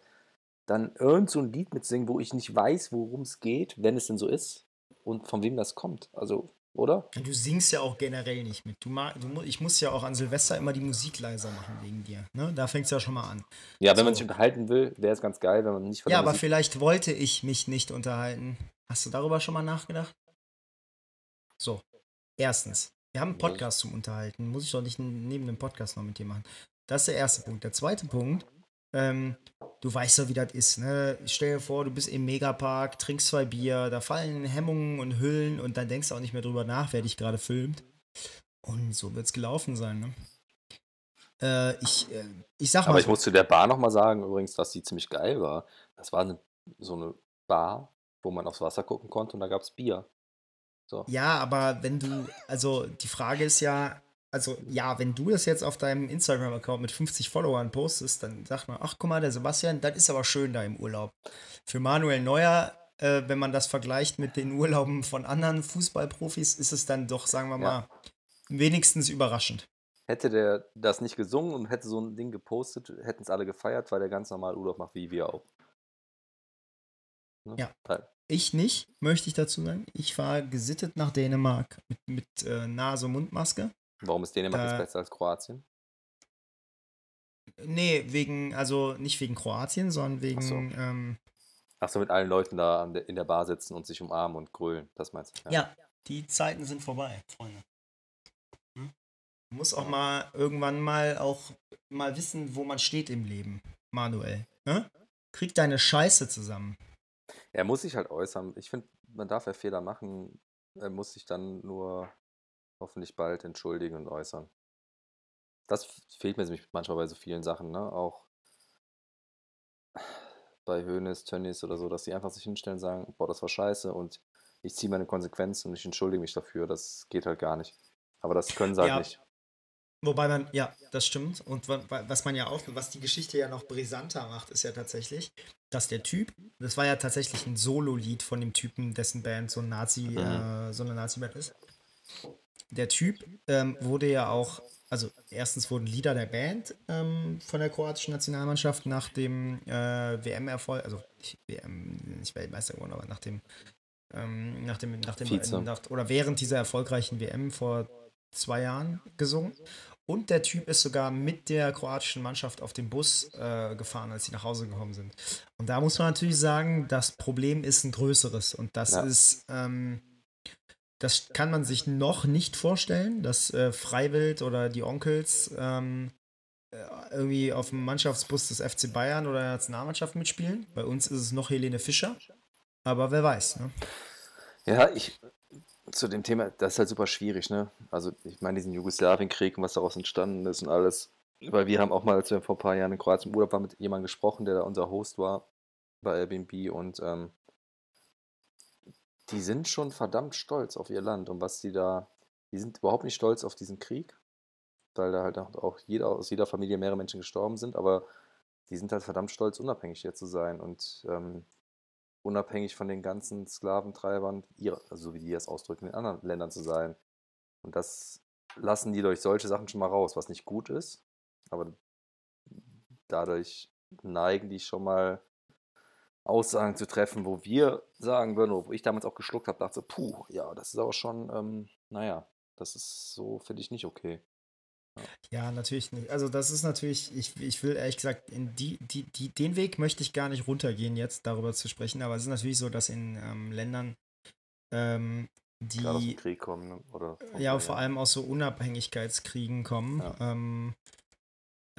dann irgend so ein Lied mitsingen, wo ich nicht weiß, worum es geht, wenn es denn so ist und von wem das kommt. Also, oder? Du singst ja auch generell nicht mit. Du, mag, du ich muss ja auch an Silvester immer die Musik leiser machen wegen dir. Ne? Da fängt es ja schon mal an. Ja, wenn so. man sich unterhalten will, wäre es ganz geil, wenn man nicht von Ja, aber Musik vielleicht wollte ich mich nicht unterhalten. Hast du darüber schon mal nachgedacht? So, erstens. Wir haben einen Podcast zum Unterhalten. Muss ich doch nicht neben dem Podcast noch mit dir machen. Das ist der erste Punkt. Der zweite Punkt, ähm, du weißt ja, wie das ist. Ne? Stell dir vor, du bist im Megapark, trinkst zwei Bier, da fallen Hemmungen und Hüllen und dann denkst du auch nicht mehr drüber nach, wer dich gerade filmt. Und so wird es gelaufen sein. Ne? Äh, ich, äh, ich sag mal. Aber ich muss zu der Bar nochmal sagen, übrigens, dass die ziemlich geil war. Das war eine, so eine Bar, wo man aufs Wasser gucken konnte und da gab es Bier. So. Ja, aber wenn du, also die Frage ist ja, also ja, wenn du das jetzt auf deinem Instagram-Account mit 50 Followern postest, dann sagt man, ach guck mal, der Sebastian, das ist aber schön da im Urlaub. Für Manuel Neuer, äh, wenn man das vergleicht mit den Urlauben von anderen Fußballprofis, ist es dann doch, sagen wir mal, ja. wenigstens überraschend. Hätte der das nicht gesungen und hätte so ein Ding gepostet, hätten es alle gefeiert, weil der ganz normal Urlaub macht, wie wir auch. Ne? Ja. Teil. Ich nicht, möchte ich dazu sagen. Ich fahre gesittet nach Dänemark mit, mit äh, Nase-Mundmaske. Warum ist Dänemark äh, besser als Kroatien? Nee, wegen, also nicht wegen Kroatien, sondern wegen. Ach so, ähm, Ach so mit allen Leuten da in der Bar sitzen und sich umarmen und grölen, das meinst du? Ja, ja die Zeiten sind vorbei, Freunde. Hm? Man muss auch mal irgendwann mal auch mal wissen, wo man steht im Leben, Manuel. Hm? Krieg deine Scheiße zusammen. Er muss sich halt äußern. Ich finde, man darf ja Fehler machen. Er muss sich dann nur hoffentlich bald entschuldigen und äußern. Das fehlt mir manchmal bei so vielen Sachen, ne? Auch bei Hönes, Tönnies oder so, dass sie einfach sich hinstellen und sagen, boah, das war scheiße und ich ziehe meine Konsequenzen und ich entschuldige mich dafür. Das geht halt gar nicht. Aber das können sie halt ja. halt nicht. Wobei man, ja, das stimmt. Und was man ja auch, was die Geschichte ja noch brisanter macht, ist ja tatsächlich, dass der Typ, das war ja tatsächlich ein Solo-Lied von dem Typen, dessen Band so ein Nazi, mhm. äh, so eine Nazi-Band ist der Typ ähm, wurde ja auch, also erstens wurden Lieder der Band ähm, von der kroatischen Nationalmannschaft nach dem äh, WM-Erfolg, also nicht WM, nicht Weltmeister geworden, aber nach dem, ähm, nach dem, nach dem, äh, nach, oder während dieser erfolgreichen WM vor zwei Jahren gesungen. Und der Typ ist sogar mit der kroatischen Mannschaft auf dem Bus äh, gefahren, als sie nach Hause gekommen sind. Und da muss man natürlich sagen, das Problem ist ein größeres. Und das ja. ist, ähm, das kann man sich noch nicht vorstellen, dass äh, Freiwild oder die Onkels ähm, äh, irgendwie auf dem Mannschaftsbus des FC Bayern oder der Nationalmannschaft mitspielen. Bei uns ist es noch Helene Fischer. Aber wer weiß, ne? Ja, ich zu dem Thema, das ist halt super schwierig, ne? Also, ich meine, diesen Jugoslawienkrieg und was daraus entstanden ist und alles. Weil wir haben auch mal, als wir vor ein paar Jahren in Kroatien im Urlaub waren, mit jemandem gesprochen, der da unser Host war bei Airbnb und ähm, die sind schon verdammt stolz auf ihr Land und was die da, die sind überhaupt nicht stolz auf diesen Krieg, weil da halt auch jeder, aus jeder Familie mehrere Menschen gestorben sind, aber die sind halt verdammt stolz, unabhängig hier zu sein und ähm, unabhängig von den ganzen Sklaventreibern, ihre, also so wie die das ausdrücken, in anderen Ländern zu sein. Und das lassen die durch solche Sachen schon mal raus, was nicht gut ist, aber dadurch neigen die schon mal Aussagen zu treffen, wo wir sagen würden, wo ich damals auch geschluckt habe, dachte puh, ja, das ist auch schon, ähm, naja, das ist so, finde ich nicht okay. Ja, natürlich nicht. Also das ist natürlich, ich, ich will ehrlich gesagt, in die, die, die, den Weg möchte ich gar nicht runtergehen, jetzt darüber zu sprechen, aber es ist natürlich so, dass in ähm, Ländern, ähm, die aus dem Krieg kommen, ne? oder ja, vor allem aus so Unabhängigkeitskriegen kommen, ja. ähm,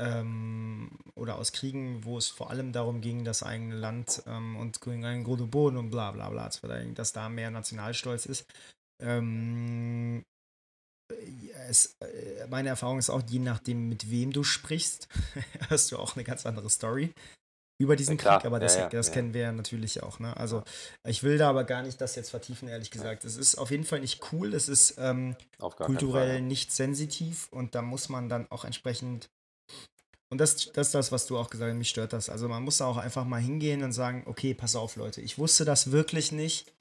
ähm, oder aus Kriegen, wo es vor allem darum ging, das eigene Land ähm, und gegen einen guten Boden und bla bla bla zu verteidigen, dass da mehr Nationalstolz ist. Ähm, es, äh, meine Erfahrung ist auch, je nachdem, mit wem du sprichst, hast du auch eine ganz andere Story über diesen ja, Krieg, aber das, ja, ja, das kennen wir ja natürlich auch. Ne? Also ich will da aber gar nicht das jetzt vertiefen, ehrlich gesagt. Es ist auf jeden Fall nicht cool, es ist ähm, kulturell nicht sensitiv und da muss man dann auch entsprechend und das, das ist das, was du auch gesagt hast, mich stört das. Also man muss da auch einfach mal hingehen und sagen, okay, pass auf, Leute, ich wusste das wirklich nicht.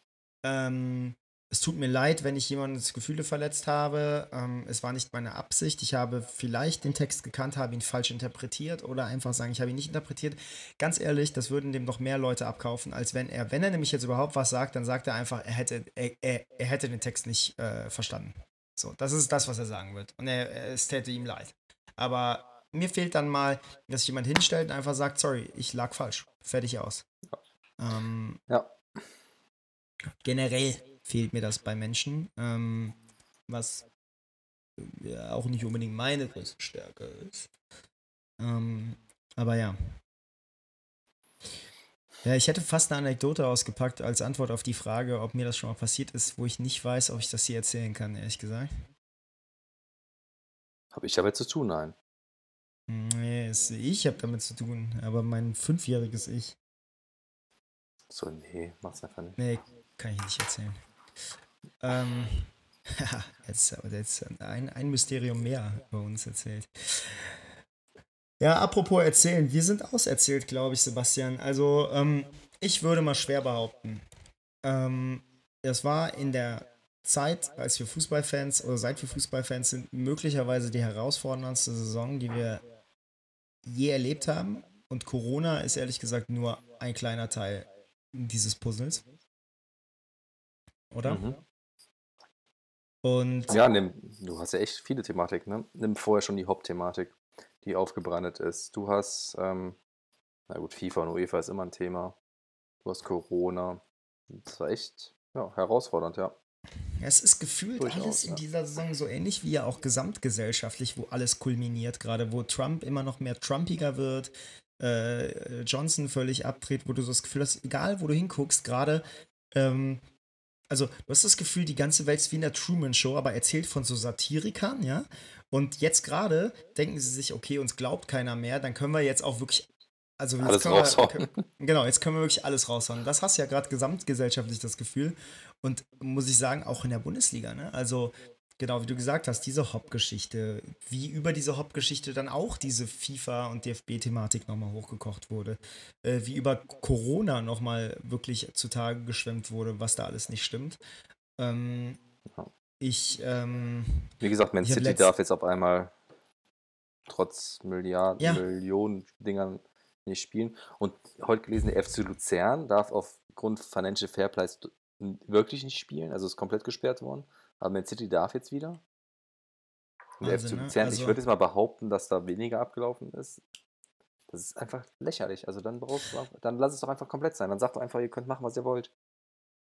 Ähm, es tut mir leid, wenn ich jemandens Gefühle verletzt habe. Ähm, es war nicht meine Absicht. Ich habe vielleicht den Text gekannt, habe ihn falsch interpretiert oder einfach sagen, ich habe ihn nicht interpretiert. Ganz ehrlich, das würden dem noch mehr Leute abkaufen, als wenn er, wenn er nämlich jetzt überhaupt was sagt, dann sagt er einfach, er hätte, er, er, er hätte den Text nicht äh, verstanden. So, das ist das, was er sagen wird. Und er, es täte ihm leid. Aber mir fehlt dann mal, dass jemand hinstellt und einfach sagt, sorry, ich lag falsch. Fertig aus. Ähm, ja. Generell fehlt mir das bei Menschen, ähm, was ja auch nicht unbedingt meine größte Stärke ist. Ähm, aber ja. Ja, ich hätte fast eine Anekdote ausgepackt als Antwort auf die Frage, ob mir das schon mal passiert ist, wo ich nicht weiß, ob ich das hier erzählen kann, ehrlich gesagt. Habe ich damit zu tun, nein. Nee, ich habe damit zu tun, aber mein fünfjähriges Ich. So, nee, mach's einfach nicht. Nee, kann ich nicht erzählen. Ähm, jetzt, jetzt ein, ein Mysterium mehr über uns erzählt. Ja, apropos erzählen, wir sind auserzählt, glaube ich, Sebastian. Also, ähm, ich würde mal schwer behaupten. Ähm, das war in der Zeit, als wir Fußballfans oder seit wir Fußballfans sind, möglicherweise die herausforderndste Saison, die wir je erlebt haben. Und Corona ist ehrlich gesagt nur ein kleiner Teil dieses Puzzles. Oder? Mhm. Und ja, nimm, du hast ja echt viele Thematik, ne? Nimm vorher schon die Hauptthematik, die aufgebrannt ist. Du hast, ähm, na gut, FIFA und UEFA ist immer ein Thema. Du hast Corona. Das war echt ja, herausfordernd, ja. Es ist gefühlt Durchaus, alles in dieser Saison so ähnlich wie ja auch gesamtgesellschaftlich, wo alles kulminiert, gerade wo Trump immer noch mehr Trumpiger wird, äh, Johnson völlig abdreht, wo du so das Gefühl hast, egal wo du hinguckst, gerade ähm, also du hast das Gefühl, die ganze Welt ist wie in der Truman Show, aber erzählt von so Satirikern, ja. Und jetzt gerade denken sie sich, okay, uns glaubt keiner mehr, dann können wir jetzt auch wirklich, also jetzt können. Wir, genau, jetzt können wir wirklich alles raushauen. Das hast du ja gerade gesamtgesellschaftlich das Gefühl. Und muss ich sagen, auch in der Bundesliga, ne? Also Genau, wie du gesagt hast, diese Hop-Geschichte, wie über diese Hop-Geschichte dann auch diese FIFA- und DFB-Thematik nochmal hochgekocht wurde, äh, wie über Corona nochmal wirklich zutage geschwemmt wurde, was da alles nicht stimmt. Ähm, ich, ähm, Wie gesagt, Man City darf jetzt auf einmal trotz Milliarden, ja. Millionen Dingern nicht spielen. Und heute gelesen, der FC Luzern darf aufgrund Financial Fairplay wirklich nicht spielen, also ist komplett gesperrt worden. Aber Man City darf jetzt wieder. Und der FC Luzern, ne? also, ich würde jetzt mal behaupten, dass da weniger abgelaufen ist. Das ist einfach lächerlich. Also dann brauchst du, dann lass es doch einfach komplett sein. Dann sagt doch einfach, ihr könnt machen, was ihr wollt.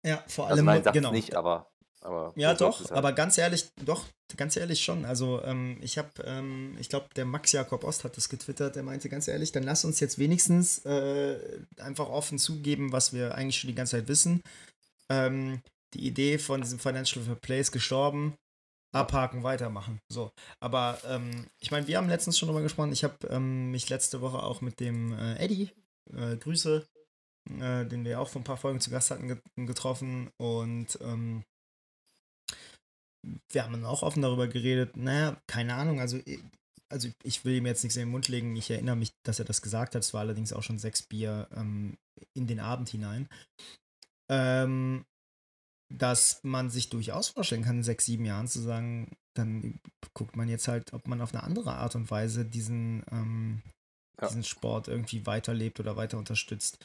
Ja, vor also allem. Also nein, genau. nicht, aber. aber ja, doch, halt. aber ganz ehrlich, doch, ganz ehrlich schon. Also ähm, ich habe, ähm, ich glaube, der Max Jakob Ost hat das getwittert, der meinte ganz ehrlich, dann lass uns jetzt wenigstens äh, einfach offen zugeben, was wir eigentlich schon die ganze Zeit wissen. Ähm, die Idee von diesem Financial Fair Play ist gestorben. Abhaken, weitermachen. So. Aber ähm, ich meine, wir haben letztens schon drüber gesprochen. Ich habe ähm, mich letzte Woche auch mit dem äh, Eddie, äh, Grüße, äh, den wir auch vor ein paar Folgen zu Gast hatten, get getroffen. Und ähm, wir haben dann auch offen darüber geredet. Naja, keine Ahnung. Also, also ich will ihm jetzt nichts in den Mund legen. Ich erinnere mich, dass er das gesagt hat. Es war allerdings auch schon sechs Bier ähm, in den Abend hinein. Ähm, dass man sich durchaus vorstellen kann, in sechs, sieben Jahren zu sagen, dann guckt man jetzt halt, ob man auf eine andere Art und Weise diesen, ähm, ja. diesen Sport irgendwie weiterlebt oder weiter unterstützt.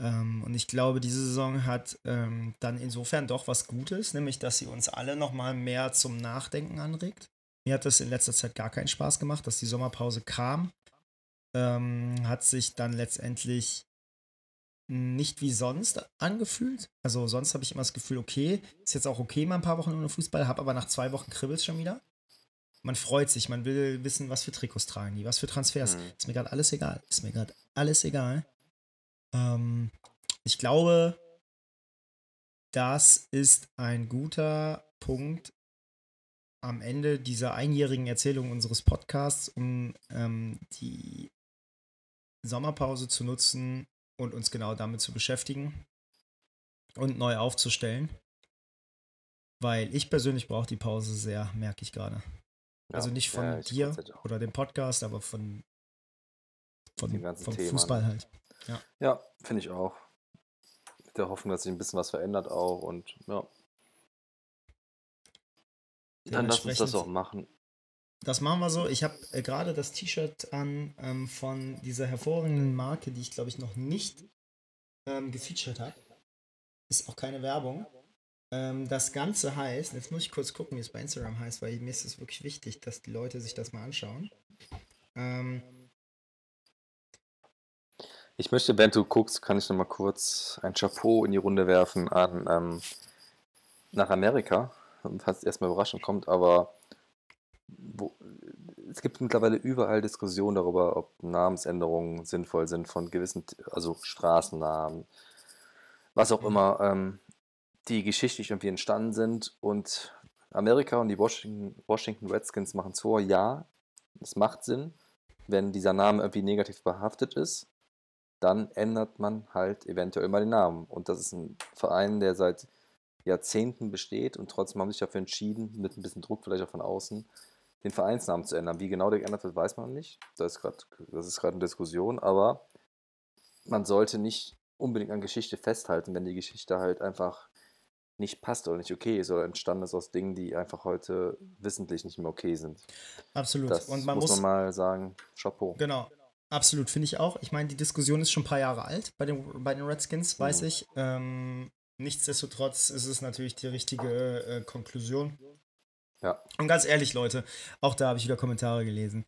Ähm, und ich glaube, diese Saison hat ähm, dann insofern doch was Gutes, nämlich dass sie uns alle nochmal mehr zum Nachdenken anregt. Mir hat das in letzter Zeit gar keinen Spaß gemacht, dass die Sommerpause kam. Ähm, hat sich dann letztendlich nicht wie sonst angefühlt. Also sonst habe ich immer das Gefühl, okay, ist jetzt auch okay mal ein paar Wochen ohne Fußball, habe aber nach zwei Wochen kribbelt schon wieder. Man freut sich, man will wissen, was für Trikots tragen die, was für Transfers. Mhm. Ist mir gerade alles egal. Ist mir gerade alles egal. Ähm, ich glaube, das ist ein guter Punkt am Ende dieser einjährigen Erzählung unseres Podcasts, um ähm, die Sommerpause zu nutzen und uns genau damit zu beschäftigen und neu aufzustellen. Weil ich persönlich brauche die Pause sehr, merke ich gerade. Ja, also nicht von ja, dir oder dem Podcast, aber von, von vom Thema, Fußball ne? halt. Ja, ja finde ich auch. Mit der Hoffnung, dass sich ein bisschen was verändert auch und ja. Dann lass uns das auch machen. Das machen wir so. Ich habe äh, gerade das T-Shirt an ähm, von dieser hervorragenden Marke, die ich glaube ich noch nicht ähm, gefeatured habe. Ist auch keine Werbung. Ähm, das Ganze heißt, jetzt muss ich kurz gucken, wie es bei Instagram heißt, weil mir ist es wirklich wichtig, dass die Leute sich das mal anschauen. Ähm, ich möchte, während du guckst, kann ich noch mal kurz ein Chapeau in die Runde werfen an ähm, nach Amerika, falls es erstmal überraschend kommt, aber wo, es gibt mittlerweile überall Diskussionen darüber, ob Namensänderungen sinnvoll sind von gewissen, also Straßennamen, was auch mhm. immer, ähm, die geschichtlich irgendwie entstanden sind. Und Amerika und die Washington, Washington Redskins machen es vor, ja, es macht Sinn, wenn dieser Name irgendwie negativ behaftet ist dann ändert man halt eventuell mal den Namen. Und das ist ein Verein, der seit Jahrzehnten besteht und trotzdem haben sich dafür entschieden, mit ein bisschen Druck vielleicht auch von außen, den Vereinsnamen zu ändern. Wie genau der geändert wird, weiß man nicht. Das ist gerade, eine Diskussion, aber man sollte nicht unbedingt an Geschichte festhalten, wenn die Geschichte halt einfach nicht passt oder nicht okay ist oder entstanden ist aus Dingen, die einfach heute wissentlich nicht mehr okay sind. Absolut. Das und man muss, muss man mal sagen, Chapeau. Genau. Absolut, finde ich auch. Ich meine, die Diskussion ist schon ein paar Jahre alt bei den, bei den Redskins, weiß mhm. ich. Ähm, nichtsdestotrotz ist es natürlich die richtige äh, Konklusion. Ja. Und ganz ehrlich, Leute, auch da habe ich wieder Kommentare gelesen.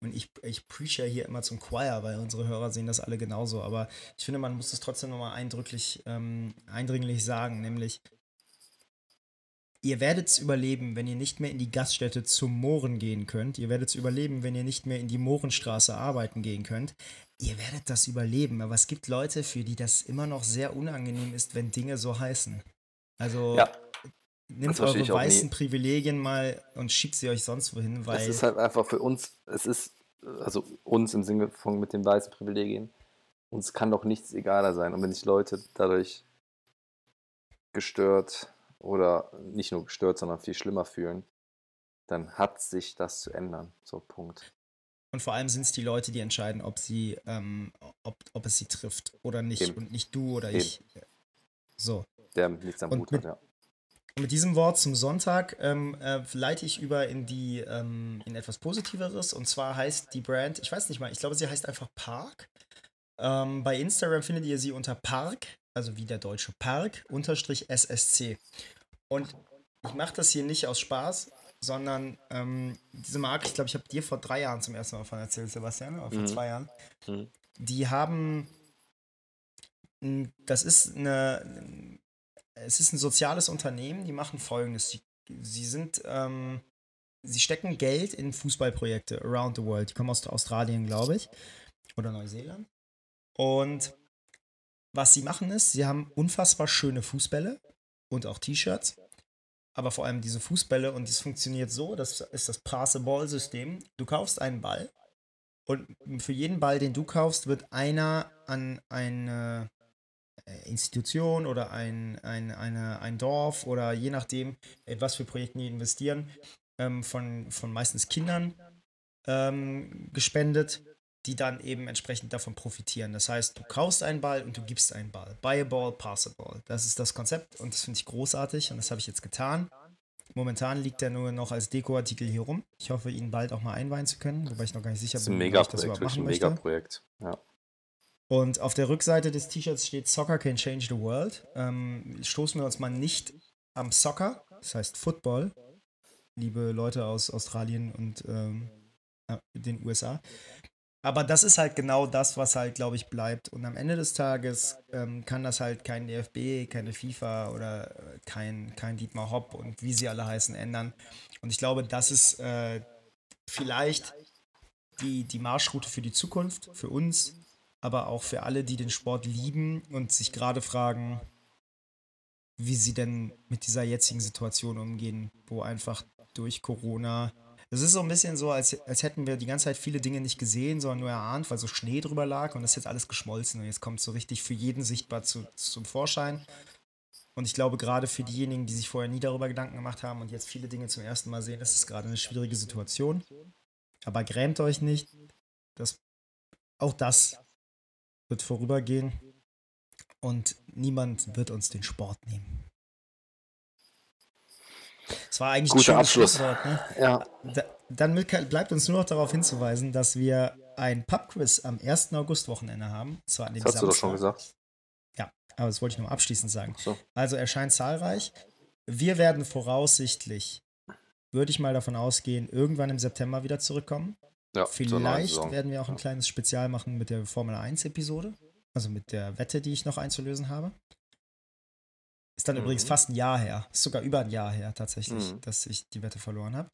Und ich, ich preach ja hier immer zum Choir, weil unsere Hörer sehen das alle genauso. Aber ich finde, man muss es trotzdem nochmal eindrücklich, ähm, eindringlich sagen, nämlich Ihr werdet es überleben, wenn ihr nicht mehr in die Gaststätte zum Mohren gehen könnt. Ihr werdet es überleben, wenn ihr nicht mehr in die Mohrenstraße arbeiten gehen könnt. Ihr werdet das überleben. Aber es gibt Leute, für die das immer noch sehr unangenehm ist, wenn Dinge so heißen. Also ja, nehmt eure weißen Privilegien mal und schiebt sie euch sonst wohin, weil. Es ist halt einfach für uns, es ist, also uns im Sinne von mit den weißen Privilegien, uns kann doch nichts egaler sein. Und wenn sich Leute dadurch gestört oder nicht nur gestört, sondern viel schlimmer fühlen, dann hat sich das zu ändern. So, Punkt. Und vor allem sind es die Leute, die entscheiden, ob sie, ähm, ob, ob es sie trifft oder nicht Eben. und nicht du oder Eben. ich. So. Der nichts am Hut hat, ja. Und mit diesem Wort zum Sonntag ähm, äh, leite ich über in die ähm, in etwas Positiveres. Und zwar heißt die Brand, ich weiß nicht mal, ich glaube, sie heißt einfach Park. Ähm, bei Instagram findet ihr sie unter Park also wie der deutsche Park, unterstrich SSC. Und ich mache das hier nicht aus Spaß, sondern ähm, diese Marke, ich glaube, ich habe dir vor drei Jahren zum ersten Mal davon erzählt, Sebastian, oder vor mhm. zwei Jahren. Mhm. Die haben, das ist eine, es ist ein soziales Unternehmen, die machen folgendes. Sie, sie sind, ähm, sie stecken Geld in Fußballprojekte around the world. Die kommen aus Australien, glaube ich, oder Neuseeland. Und was sie machen ist, sie haben unfassbar schöne Fußbälle und auch T-Shirts. Aber vor allem diese Fußbälle und es funktioniert so, das ist das Pass-a-Ball-System. Du kaufst einen Ball und für jeden Ball, den du kaufst, wird einer an eine Institution oder ein, ein, eine, ein Dorf oder je nachdem, was für Projekte die investieren, ähm, von, von meistens Kindern ähm, gespendet die dann eben entsprechend davon profitieren. Das heißt, du kaufst einen Ball und du gibst einen Ball. Buy a ball, pass a ball. Das ist das Konzept und das finde ich großartig und das habe ich jetzt getan. Momentan liegt er nur noch als Dekoartikel hier rum. Ich hoffe, ihn bald auch mal einweihen zu können, wobei ich noch gar nicht sicher bin, ob ich das überhaupt machen möchte. Megaprojekt, ja. Und auf der Rückseite des T-Shirts steht Soccer can change the world. Ähm, stoßen wir uns mal nicht am Soccer, das heißt Football, liebe Leute aus Australien und ähm, den USA. Aber das ist halt genau das, was halt, glaube ich, bleibt. Und am Ende des Tages ähm, kann das halt kein DFB, keine FIFA oder äh, kein, kein Dietmar Hopp und wie sie alle heißen ändern. Und ich glaube, das ist äh, vielleicht die, die Marschroute für die Zukunft, für uns, aber auch für alle, die den Sport lieben und sich gerade fragen, wie sie denn mit dieser jetzigen Situation umgehen, wo einfach durch Corona das ist so ein bisschen so, als, als hätten wir die ganze Zeit viele Dinge nicht gesehen, sondern nur erahnt, weil so Schnee drüber lag und das ist jetzt alles geschmolzen und jetzt kommt es so richtig für jeden sichtbar zu, zum Vorschein. Und ich glaube, gerade für diejenigen, die sich vorher nie darüber Gedanken gemacht haben und jetzt viele Dinge zum ersten Mal sehen, ist es gerade eine schwierige Situation. Aber grämt euch nicht. Das, auch das wird vorübergehen und niemand wird uns den Sport nehmen. Das war eigentlich Guter ein Abschluss. Ne? Ja. Da, dann bleibt uns nur noch darauf hinzuweisen, dass wir ein Pubquiz am 1. August-Wochenende haben. Zwar an dem das hast Samstag. du doch schon gesagt. Ja, aber das wollte ich nur abschließend sagen. So. Also erscheint zahlreich. Wir werden voraussichtlich, würde ich mal davon ausgehen, irgendwann im September wieder zurückkommen. Ja, Vielleicht werden wir auch ein kleines Spezial machen mit der Formel 1-Episode. Also mit der Wette, die ich noch einzulösen habe. Ist dann mhm. übrigens fast ein Jahr her. Ist sogar über ein Jahr her tatsächlich, mhm. dass ich die Wette verloren habe.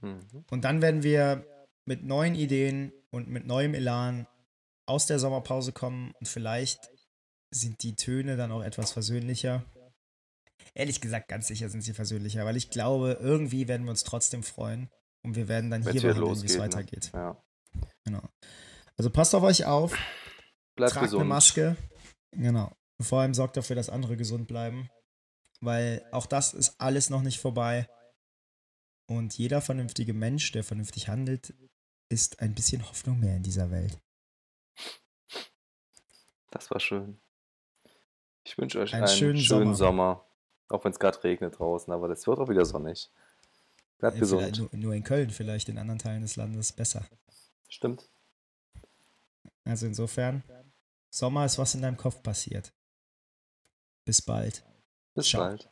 Mhm. Und dann werden wir mit neuen Ideen und mit neuem Elan aus der Sommerpause kommen und vielleicht sind die Töne dann auch etwas versöhnlicher. Ehrlich gesagt, ganz sicher sind sie versöhnlicher, weil ich glaube, irgendwie werden wir uns trotzdem freuen und wir werden dann hier behandeln, wie es ne? weitergeht. Ne? Ja. Genau. Also passt auf euch auf. Bleibt tragt gesund. eine Maske. Genau. Und vor allem sorgt dafür, dass andere gesund bleiben weil auch das ist alles noch nicht vorbei. Und jeder vernünftige Mensch, der vernünftig handelt, ist ein bisschen Hoffnung mehr in dieser Welt. Das war schön. Ich wünsche euch einen, einen schönen, schönen, Sommer. Sommer. Auch wenn es gerade regnet draußen, aber das wird auch wieder sonnig. Bleibt ja, gesund. Nur, nur in Köln, vielleicht in anderen Teilen des Landes besser. Stimmt. Also insofern, Sommer ist was in deinem Kopf passiert. Bis bald. Bis Ciao. bald.